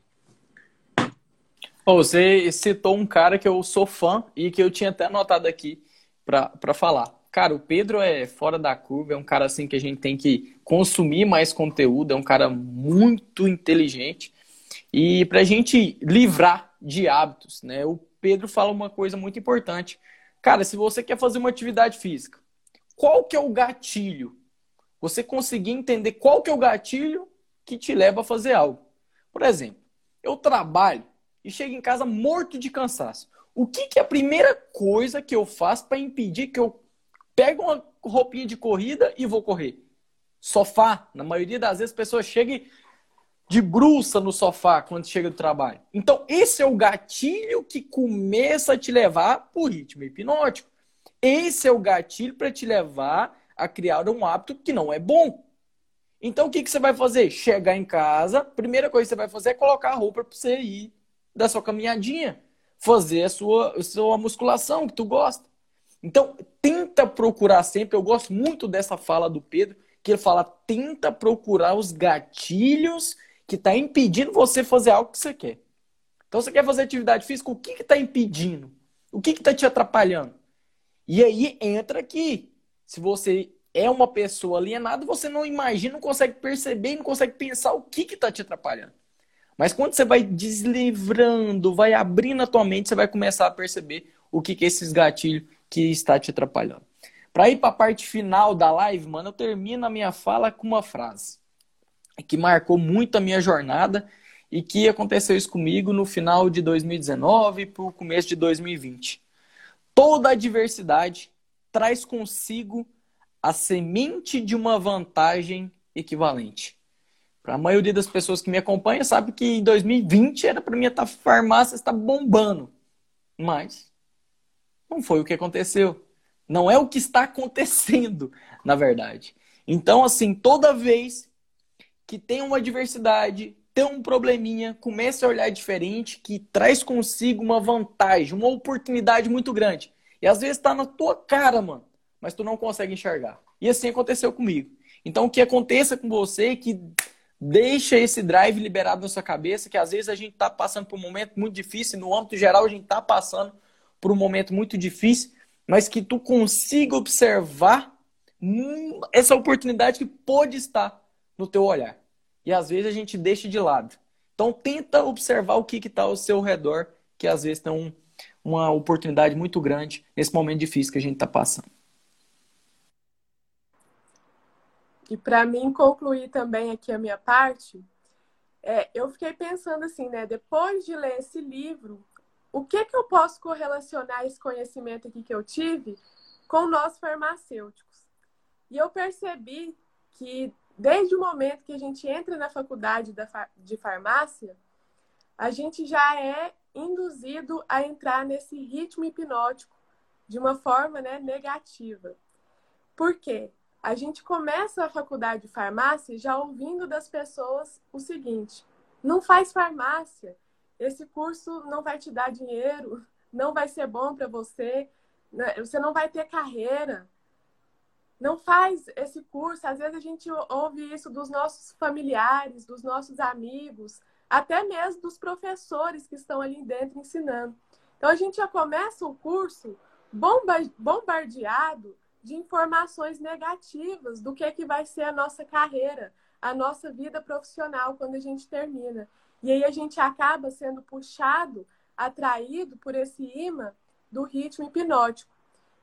Você citou um cara que eu sou fã e que eu tinha até anotado aqui para falar. Cara, o Pedro é fora da curva, é um cara assim que a gente tem que consumir mais conteúdo, é um cara muito inteligente. E para a gente livrar de hábitos, né? O Pedro fala uma coisa muito importante. Cara, se você quer fazer uma atividade física, qual que é o gatilho? Você conseguir entender qual que é o gatilho que te leva a fazer algo. Por exemplo, eu trabalho e chego em casa morto de cansaço. O que, que é a primeira coisa que eu faço para impedir que eu pegue uma roupinha de corrida e vou correr? Sofá. Na maioria das vezes, a pessoa chega de bruça no sofá quando chega do trabalho. Então, esse é o gatilho que começa a te levar para o ritmo hipnótico. Esse é o gatilho para te levar a criar um hábito que não é bom. Então, o que, que você vai fazer? Chegar em casa, primeira coisa que você vai fazer é colocar a roupa para você ir da sua caminhadinha, fazer a sua, a sua musculação que tu gosta. Então, tenta procurar sempre. Eu gosto muito dessa fala do Pedro, que ele fala: tenta procurar os gatilhos que está impedindo você fazer algo que você quer. Então, você quer fazer atividade física, o que está impedindo? O que está te atrapalhando? E aí entra que se você é uma pessoa alienada, você não imagina, não consegue perceber, não consegue pensar o que está te atrapalhando. Mas quando você vai deslivrando, vai abrindo a tua mente, você vai começar a perceber o que, que é esses gatilhos que está te atrapalhando. Para ir para a parte final da live, mano, eu termino a minha fala com uma frase que marcou muito a minha jornada e que aconteceu isso comigo no final de 2019 para o começo de 2020. Toda adversidade traz consigo a semente de uma vantagem equivalente. Para a maioria das pessoas que me acompanham, sabe que em 2020 era para mim estar farmácia está bombando. Mas não foi o que aconteceu. Não é o que está acontecendo, na verdade. Então, assim, toda vez que tem uma adversidade, tem um probleminha, comece a olhar diferente, que traz consigo uma vantagem, uma oportunidade muito grande. E às vezes está na tua cara, mano, mas tu não consegue enxergar. E assim aconteceu comigo. Então, que aconteça com você que deixa esse drive liberado na sua cabeça, que às vezes a gente está passando por um momento muito difícil, no âmbito geral a gente está passando por um momento muito difícil, mas que tu consiga observar hum, essa oportunidade que pode estar no teu olhar. E às vezes a gente deixa de lado. Então tenta observar o que está ao seu redor, que às vezes tem uma oportunidade muito grande nesse momento difícil que a gente está passando. E para mim concluir também aqui a minha parte, é, eu fiquei pensando assim, né? Depois de ler esse livro, o que que eu posso correlacionar esse conhecimento aqui que eu tive com nós farmacêuticos. E eu percebi que desde o momento que a gente entra na faculdade de farmácia, a gente já é induzido a entrar nesse ritmo hipnótico de uma forma né, negativa. Por quê? A gente começa a faculdade de farmácia já ouvindo das pessoas o seguinte: não faz farmácia, esse curso não vai te dar dinheiro, não vai ser bom para você, né, você não vai ter carreira. Não faz esse curso. Às vezes a gente ouve isso dos nossos familiares, dos nossos amigos, até mesmo dos professores que estão ali dentro ensinando. Então a gente já começa o curso bombardeado de informações negativas do que, é que vai ser a nossa carreira, a nossa vida profissional quando a gente termina. E aí a gente acaba sendo puxado, atraído por esse imã do ritmo hipnótico.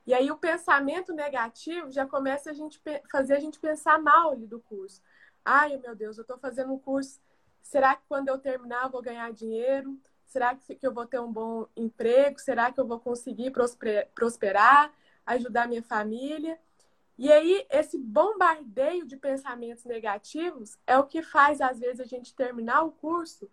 E aí o pensamento negativo já começa a gente fazer a gente pensar mal do curso. Ai, meu Deus, eu estou fazendo um curso. Será que quando eu terminar eu vou ganhar dinheiro? Será que eu vou ter um bom emprego? Será que eu vou conseguir prosperar? ajudar minha família. E aí, esse bombardeio de pensamentos negativos é o que faz, às vezes, a gente terminar o curso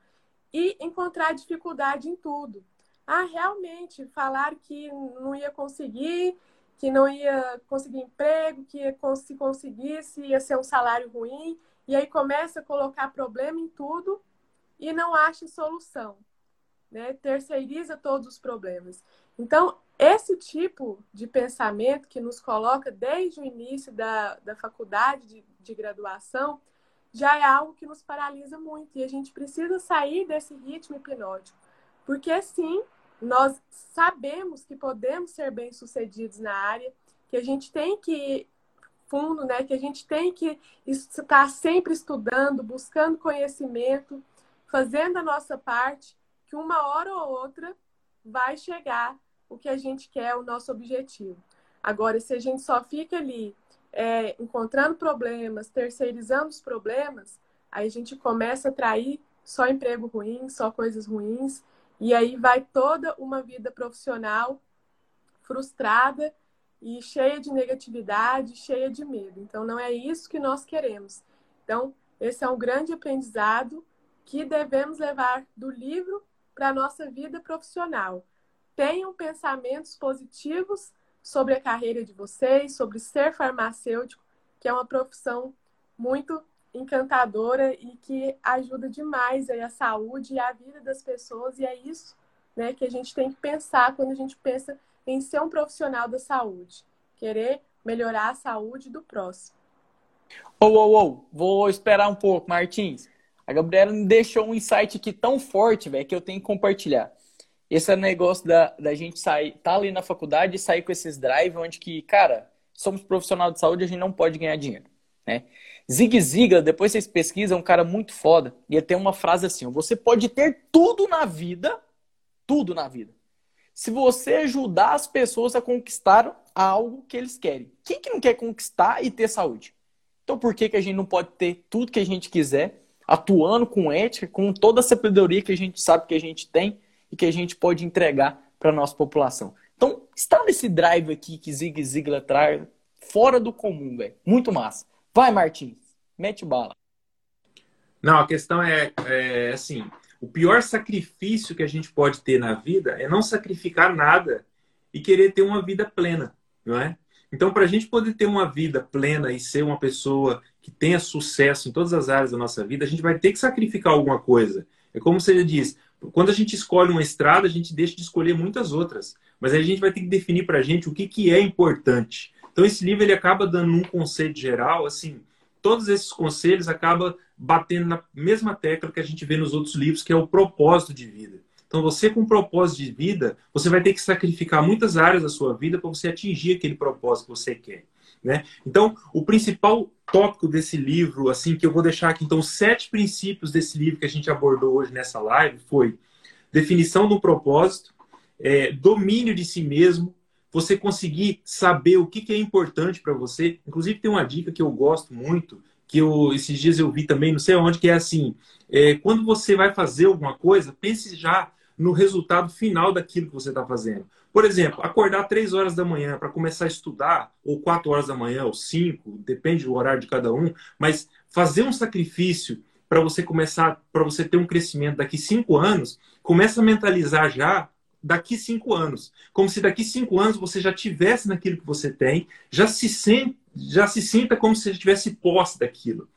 e encontrar dificuldade em tudo. Ah, realmente, falar que não ia conseguir, que não ia conseguir emprego, que se conseguisse ia ser um salário ruim, e aí começa a colocar problema em tudo e não acha solução, né? Terceiriza todos os problemas. Então, esse tipo de pensamento que nos coloca desde o início da, da faculdade de, de graduação já é algo que nos paralisa muito e a gente precisa sair desse ritmo hipnótico. Porque sim, nós sabemos que podemos ser bem-sucedidos na área, que a gente tem que fundo, né? Que a gente tem que estar sempre estudando, buscando conhecimento, fazendo a nossa parte, que uma hora ou outra vai chegar o que a gente quer, o nosso objetivo. Agora, se a gente só fica ali é, encontrando problemas, terceirizando os problemas, aí a gente começa a atrair só emprego ruim, só coisas ruins, e aí vai toda uma vida profissional frustrada e cheia de negatividade, cheia de medo. Então, não é isso que nós queremos. Então, esse é um grande aprendizado que devemos levar do livro para a nossa vida profissional tenham pensamentos positivos sobre a carreira de vocês, sobre ser farmacêutico, que é uma profissão muito encantadora e que ajuda demais aí a saúde e a vida das pessoas e é isso né, que a gente tem que pensar quando a gente pensa em ser um profissional da saúde, querer melhorar a saúde do próximo. Ô, ô, ô, vou esperar um pouco, Martins. A Gabriela me deixou um insight aqui tão forte, velho, que eu tenho que compartilhar. Esse negócio da, da gente sair, tá ali na faculdade e sair com esses drive onde que, cara, somos profissional de saúde, a gente não pode ganhar dinheiro, né? Zig Ziglar, depois vocês pesquisam, é um cara muito foda, e ele tem uma frase assim, você pode ter tudo na vida, tudo na vida, se você ajudar as pessoas a conquistar algo que eles querem. Quem que não quer conquistar e ter saúde? Então por que, que a gente não pode ter tudo que a gente quiser, atuando com ética, com toda a sabedoria que a gente sabe que a gente tem, e que a gente pode entregar para a nossa população. Então, está nesse drive aqui que Zig Ziglar traz, fora do comum, velho. Muito massa. Vai, Martins, mete bala. Não, a questão é, é assim: o pior sacrifício que a gente pode ter na vida é não sacrificar nada e querer ter uma vida plena, não é? Então, para a gente poder ter uma vida plena e ser uma pessoa que tenha sucesso em todas as áreas da nossa vida, a gente vai ter que sacrificar alguma coisa. É como você diz, quando a gente escolhe uma estrada, a gente deixa de escolher muitas outras. Mas aí a gente vai ter que definir para a gente o que, que é importante. Então esse livro ele acaba dando um conceito geral, assim, todos esses conselhos acabam batendo na mesma tecla que a gente vê nos outros livros, que é o propósito de vida. Então você com propósito de vida, você vai ter que sacrificar muitas áreas da sua vida para você atingir aquele propósito que você quer. Né? Então, o principal tópico desse livro, assim, que eu vou deixar aqui, então, sete princípios desse livro que a gente abordou hoje nessa live foi definição do propósito, é, domínio de si mesmo, você conseguir saber o que, que é importante para você. Inclusive, tem uma dica que eu gosto muito, que eu, esses dias eu vi também, não sei onde, que é assim: é, quando você vai fazer alguma coisa, pense já no resultado final daquilo que você está fazendo. Por exemplo, acordar três horas da manhã para começar a estudar, ou quatro horas da manhã, ou cinco, depende do horário de cada um, mas fazer um sacrifício para você começar, para você ter um crescimento daqui cinco anos, começa a mentalizar já daqui cinco anos. Como se daqui cinco anos você já tivesse naquilo que você tem, já se, sente, já se sinta como se já tivesse posse daquilo.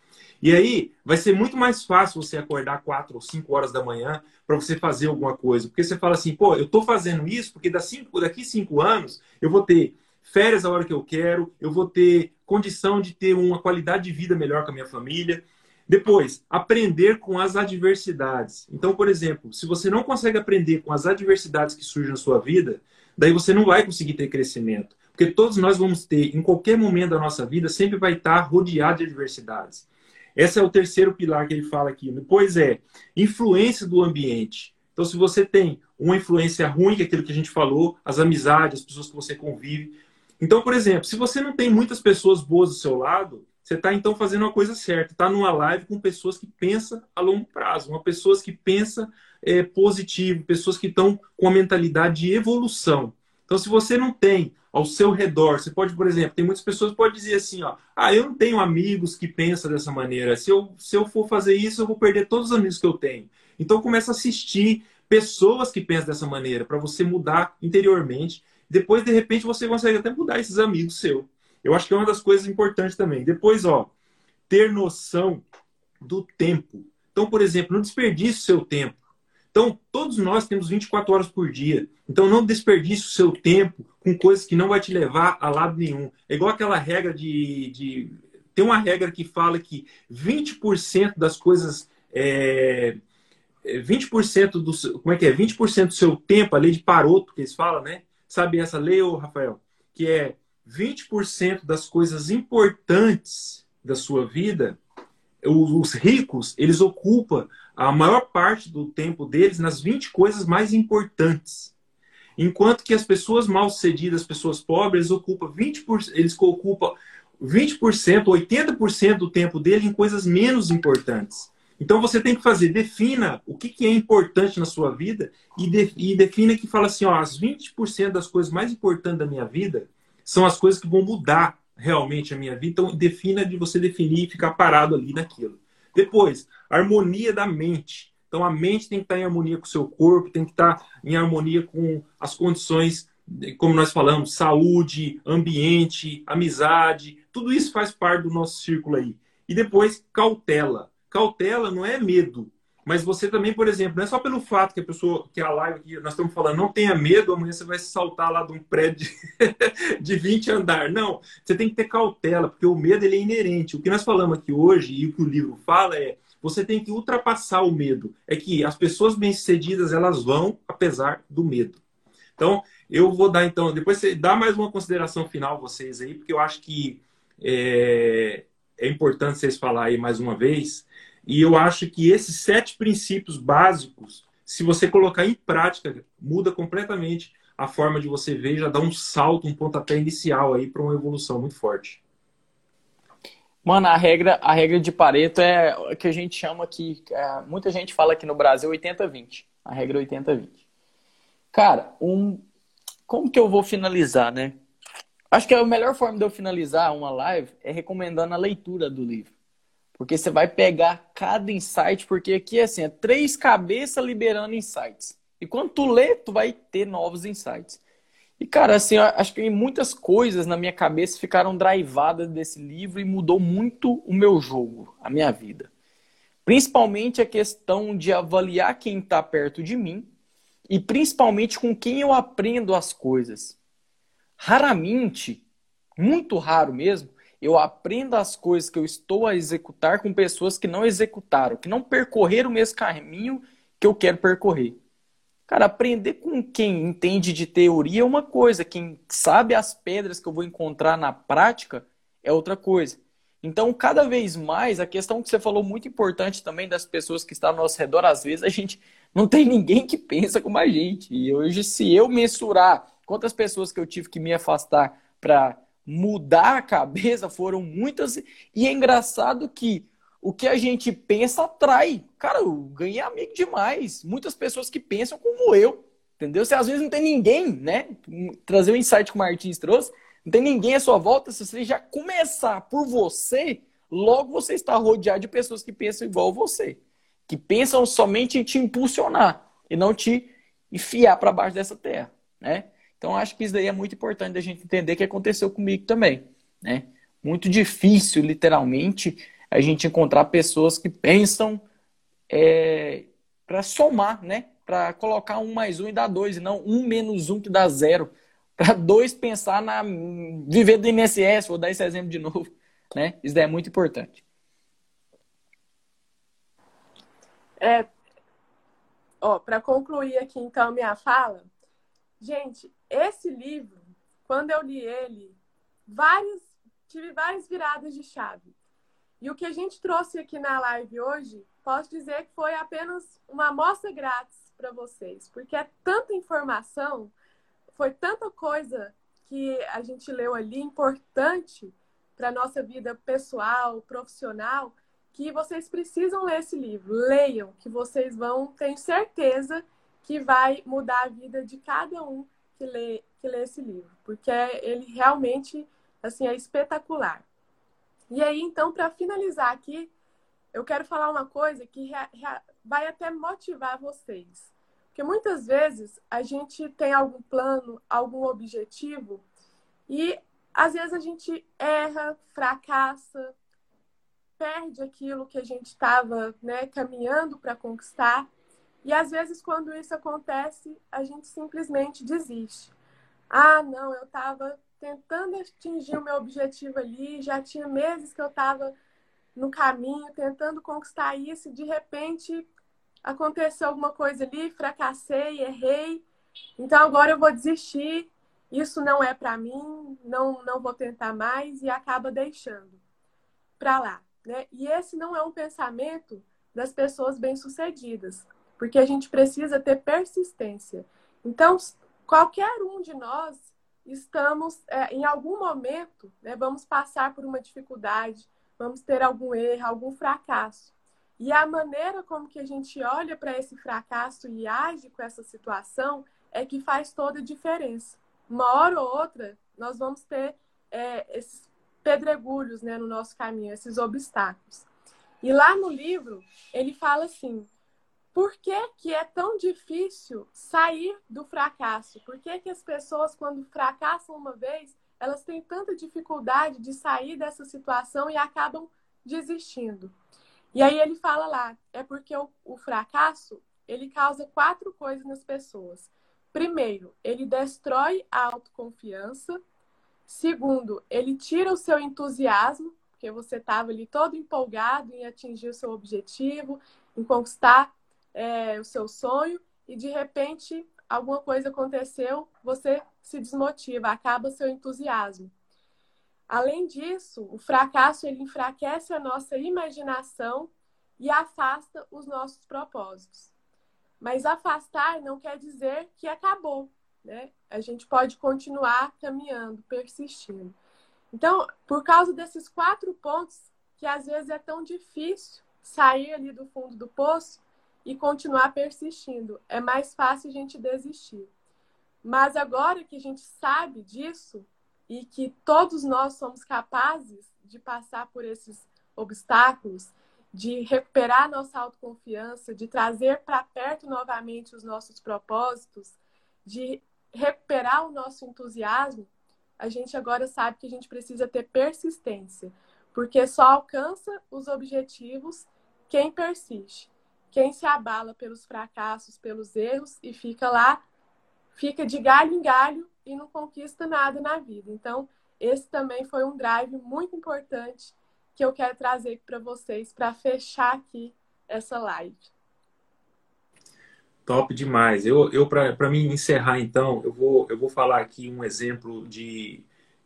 E aí vai ser muito mais fácil você acordar quatro ou cinco horas da manhã para você fazer alguma coisa. Porque você fala assim, pô, eu estou fazendo isso porque daqui cinco anos eu vou ter férias a hora que eu quero, eu vou ter condição de ter uma qualidade de vida melhor com a minha família. Depois, aprender com as adversidades. Então, por exemplo, se você não consegue aprender com as adversidades que surgem na sua vida, daí você não vai conseguir ter crescimento. Porque todos nós vamos ter, em qualquer momento da nossa vida, sempre vai estar rodeado de adversidades. Esse é o terceiro pilar que ele fala aqui. Depois é influência do ambiente. Então, se você tem uma influência ruim, que é aquilo que a gente falou, as amizades, as pessoas que você convive. Então, por exemplo, se você não tem muitas pessoas boas do seu lado, você está então fazendo uma coisa certa. Está numa live com pessoas que pensam a longo prazo, uma pessoas que pensam é, positivo, pessoas que estão com a mentalidade de evolução. Então, se você não tem ao seu redor, você pode, por exemplo, tem muitas pessoas que podem dizer assim, ó, ah, eu não tenho amigos que pensam dessa maneira. Se eu, se eu for fazer isso, eu vou perder todos os amigos que eu tenho. Então, começa a assistir pessoas que pensam dessa maneira para você mudar interiormente. Depois, de repente, você consegue até mudar esses amigos seus. Eu acho que é uma das coisas importantes também. Depois, ó, ter noção do tempo. Então, por exemplo, não desperdice o seu tempo. Então, todos nós temos 24 horas por dia. Então, não desperdice o seu tempo com coisas que não vai te levar a lado nenhum. É igual aquela regra de. de... Tem uma regra que fala que 20% das coisas. É... 20% do como é que é? 20% do seu tempo, a lei de Paroto, que eles falam, né? Sabe essa lei, ô Rafael? Que é 20% das coisas importantes da sua vida, os ricos, eles ocupam a maior parte do tempo deles nas 20 coisas mais importantes. Enquanto que as pessoas mal-sucedidas, as pessoas pobres, ocupam 20%, eles ocupam 20%, 80% do tempo dele em coisas menos importantes. Então você tem que fazer, defina o que, que é importante na sua vida e, de, e defina que fala assim, ó, as 20% das coisas mais importantes da minha vida são as coisas que vão mudar realmente a minha vida. Então, defina de você definir e ficar parado ali naquilo. Depois, harmonia da mente. Então, a mente tem que estar em harmonia com o seu corpo, tem que estar em harmonia com as condições, como nós falamos, saúde, ambiente, amizade. Tudo isso faz parte do nosso círculo aí. E depois, cautela. Cautela não é medo, mas você também, por exemplo, não é só pelo fato que a pessoa, que a live que nós estamos falando, não tenha medo, amanhã você vai saltar lá de um prédio de 20 andar. Não, você tem que ter cautela, porque o medo ele é inerente. O que nós falamos aqui hoje e o que o livro fala é você tem que ultrapassar o medo. É que as pessoas bem-sucedidas, elas vão apesar do medo. Então, eu vou dar então, depois você dá mais uma consideração final vocês aí, porque eu acho que é, é importante vocês falarem aí mais uma vez e eu acho que esses sete princípios básicos, se você colocar em prática, muda completamente a forma de você ver, já dá um salto, um pontapé inicial aí para uma evolução muito forte. Mano, a regra, a regra de Pareto é o que a gente chama aqui, é, muita gente fala aqui no Brasil 80-20. A regra 80-20. Cara, um, como que eu vou finalizar, né? Acho que a melhor forma de eu finalizar uma live é recomendando a leitura do livro. Porque você vai pegar cada insight, porque aqui assim, é três cabeças liberando insights. E quando tu lê, tu vai ter novos insights. E, cara, assim, acho que muitas coisas na minha cabeça ficaram drivadas desse livro e mudou muito o meu jogo, a minha vida. Principalmente a questão de avaliar quem está perto de mim e principalmente com quem eu aprendo as coisas. Raramente, muito raro mesmo, eu aprendo as coisas que eu estou a executar com pessoas que não executaram, que não percorreram o mesmo caminho que eu quero percorrer. Cara, aprender com quem entende de teoria é uma coisa, quem sabe as pedras que eu vou encontrar na prática é outra coisa. Então, cada vez mais, a questão que você falou muito importante também das pessoas que estão ao nosso redor, às vezes a gente não tem ninguém que pensa como a gente. E hoje, se eu mensurar quantas pessoas que eu tive que me afastar para mudar a cabeça foram muitas. E é engraçado que o que a gente pensa atrai. Cara, eu ganhei amigo demais. Muitas pessoas que pensam como eu, Entendeu? Se às vezes não tem ninguém, né? Trazer o insight que o Martins trouxe, não tem ninguém à sua volta, se você já começar por você, logo você está rodeado de pessoas que pensam igual você, que pensam somente em te impulsionar e não te enfiar para baixo dessa terra, né? Então acho que isso daí é muito importante da gente entender que aconteceu comigo também, né? Muito difícil, literalmente, a gente encontrar pessoas que pensam é, para somar, né? Para colocar um mais um e dar dois, e não um menos um que dá zero. Para dois pensar na viver do INSS, vou dar esse exemplo de novo, né? Isso daí é muito importante. É, ó, para concluir aqui então minha fala, gente, esse livro, quando eu li ele, vários, tive várias viradas de chave. E o que a gente trouxe aqui na live hoje, posso dizer que foi apenas uma amostra grátis para vocês, porque é tanta informação, foi tanta coisa que a gente leu ali importante para nossa vida pessoal, profissional, que vocês precisam ler esse livro. Leiam, que vocês vão, tenho certeza que vai mudar a vida de cada um que lê, que lê esse livro, porque ele realmente assim é espetacular. E aí, então, para finalizar aqui, eu quero falar uma coisa que vai até motivar vocês. Porque muitas vezes a gente tem algum plano, algum objetivo, e às vezes a gente erra, fracassa, perde aquilo que a gente estava né, caminhando para conquistar. E às vezes, quando isso acontece, a gente simplesmente desiste. Ah, não, eu estava tentando atingir o meu objetivo ali, já tinha meses que eu estava no caminho, tentando conquistar isso, e de repente aconteceu alguma coisa ali, fracassei, errei, então agora eu vou desistir, isso não é para mim, não, não vou tentar mais, e acaba deixando para lá. Né? E esse não é um pensamento das pessoas bem-sucedidas porque a gente precisa ter persistência. Então, qualquer um de nós estamos, é, em algum momento, né, vamos passar por uma dificuldade, vamos ter algum erro, algum fracasso. E a maneira como que a gente olha para esse fracasso e age com essa situação é que faz toda a diferença. Uma hora ou outra, nós vamos ter é, esses pedregulhos né, no nosso caminho, esses obstáculos. E lá no livro, ele fala assim: por que, que é tão difícil sair do fracasso? Por que, que as pessoas, quando fracassam uma vez, elas têm tanta dificuldade de sair dessa situação e acabam desistindo? E aí ele fala lá, é porque o, o fracasso, ele causa quatro coisas nas pessoas. Primeiro, ele destrói a autoconfiança. Segundo, ele tira o seu entusiasmo, porque você estava ali todo empolgado em atingir o seu objetivo, em conquistar é, o seu sonho e de repente alguma coisa aconteceu, você se desmotiva, acaba seu entusiasmo. Além disso, o fracasso ele enfraquece a nossa imaginação e afasta os nossos propósitos. Mas afastar não quer dizer que acabou, né? A gente pode continuar caminhando, persistindo. Então, por causa desses quatro pontos, que às vezes é tão difícil sair ali do fundo do poço, e continuar persistindo. É mais fácil a gente desistir. Mas agora que a gente sabe disso e que todos nós somos capazes de passar por esses obstáculos, de recuperar nossa autoconfiança, de trazer para perto novamente os nossos propósitos, de recuperar o nosso entusiasmo, a gente agora sabe que a gente precisa ter persistência, porque só alcança os objetivos quem persiste. Quem se abala pelos fracassos, pelos erros e fica lá, fica de galho em galho e não conquista nada na vida. Então, esse também foi um drive muito importante que eu quero trazer para vocês para fechar aqui essa live. Top demais. Eu, eu para mim encerrar, então, eu vou, eu vou falar aqui um exemplo de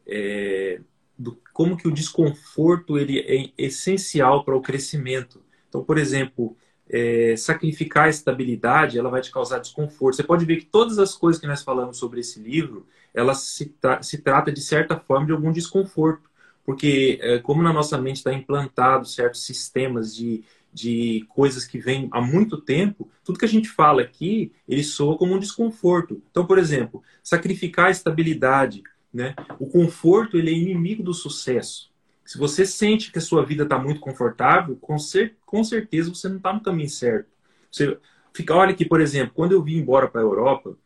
é, do, como que o desconforto ele é essencial para o crescimento. Então, por exemplo, é, sacrificar a estabilidade, ela vai te causar desconforto. Você pode ver que todas as coisas que nós falamos sobre esse livro, ela se, tra se trata de certa forma de algum desconforto, porque é, como na nossa mente está implantado certos sistemas de, de coisas que vêm há muito tempo, tudo que a gente fala aqui, ele soa como um desconforto. Então, por exemplo, sacrificar a estabilidade, né? O conforto, ele é inimigo do sucesso. Se você sente que a sua vida está muito confortável, com, cer com certeza você não está no caminho certo. Você fica, olha aqui, por exemplo, quando eu vim embora para a Europa,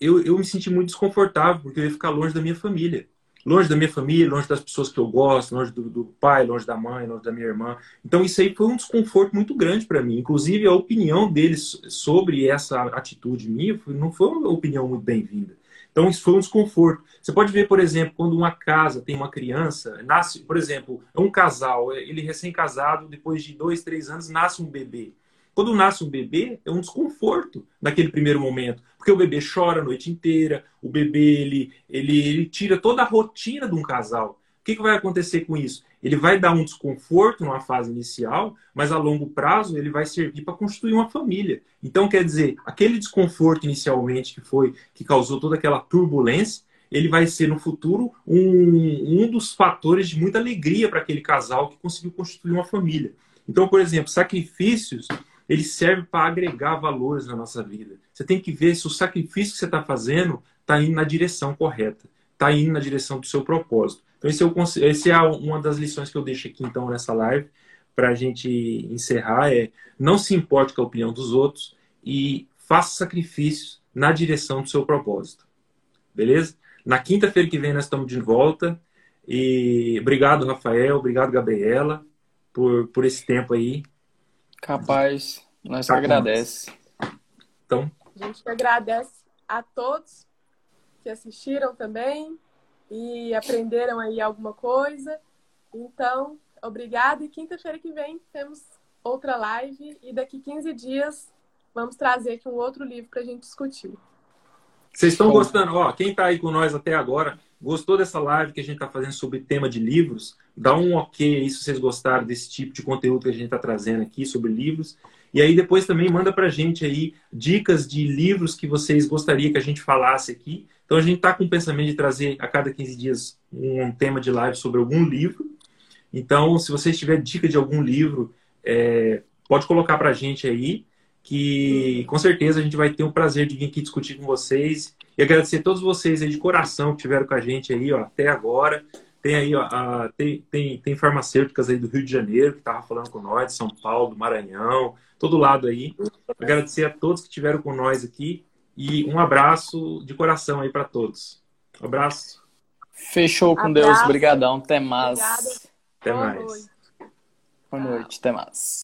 eu, eu me senti muito desconfortável, porque eu ia ficar longe da minha família longe da minha família, longe das pessoas que eu gosto, longe do, do, pai, longe da mãe, longe da minha irmã. Então isso aí foi um desconforto muito grande para mim. Inclusive a opinião deles sobre essa atitude minha não foi uma opinião muito bem-vinda. Então isso foi um desconforto. Você pode ver, por exemplo, quando uma casa tem uma criança, nasce, por exemplo, é um casal, ele recém-casado, depois de dois, três anos, nasce um bebê. Quando nasce um bebê, é um desconforto naquele primeiro momento, porque o bebê chora a noite inteira, o bebê ele, ele, ele tira toda a rotina de um casal. O que, que vai acontecer com isso? Ele vai dar um desconforto numa fase inicial, mas a longo prazo ele vai servir para construir uma família. Então, quer dizer, aquele desconforto inicialmente que foi, que causou toda aquela turbulência, ele vai ser no futuro um, um dos fatores de muita alegria para aquele casal que conseguiu construir uma família. Então, por exemplo, sacrifícios ele serve para agregar valores na nossa vida. Você tem que ver se o sacrifício que você está fazendo está indo na direção correta, está indo na direção do seu propósito. Então, esse, é, esse é uma das lições que eu deixo aqui, então, nessa live, para a gente encerrar, é não se importe com a opinião dos outros e faça sacrifícios na direção do seu propósito. Beleza? Na quinta-feira que vem nós estamos de volta. E obrigado, Rafael. Obrigado, Gabriela, por, por esse tempo aí. Capaz, nós tá agradece. Então. A gente agradece a todos que assistiram também e aprenderam aí alguma coisa. Então, obrigado. E quinta-feira que vem temos outra live e daqui 15 dias vamos trazer aqui um outro livro para a gente discutir. Vocês estão gostando? Ó, quem está aí com nós até agora, gostou dessa live que a gente está fazendo sobre tema de livros? Dá um ok aí se vocês gostaram desse tipo de conteúdo que a gente está trazendo aqui sobre livros. E aí depois também manda para a gente aí dicas de livros que vocês gostariam que a gente falasse aqui. Então a gente está com o pensamento de trazer a cada 15 dias um tema de live sobre algum livro. Então, se vocês tiverem dica de algum livro, é, pode colocar para a gente aí que com certeza a gente vai ter o prazer de vir aqui discutir com vocês e agradecer a todos vocês aí de coração que estiveram com a gente aí ó, até agora. Tem aí, ó, a, tem, tem, tem farmacêuticas aí do Rio de Janeiro que estavam falando com nós, de São Paulo, do Maranhão, todo lado aí. Agradecer a todos que estiveram com nós aqui e um abraço de coração aí para todos. Um abraço. Fechou com abraço. Deus. Obrigadão. Até mais. Obrigada. Até mais. Boa noite. Até mais.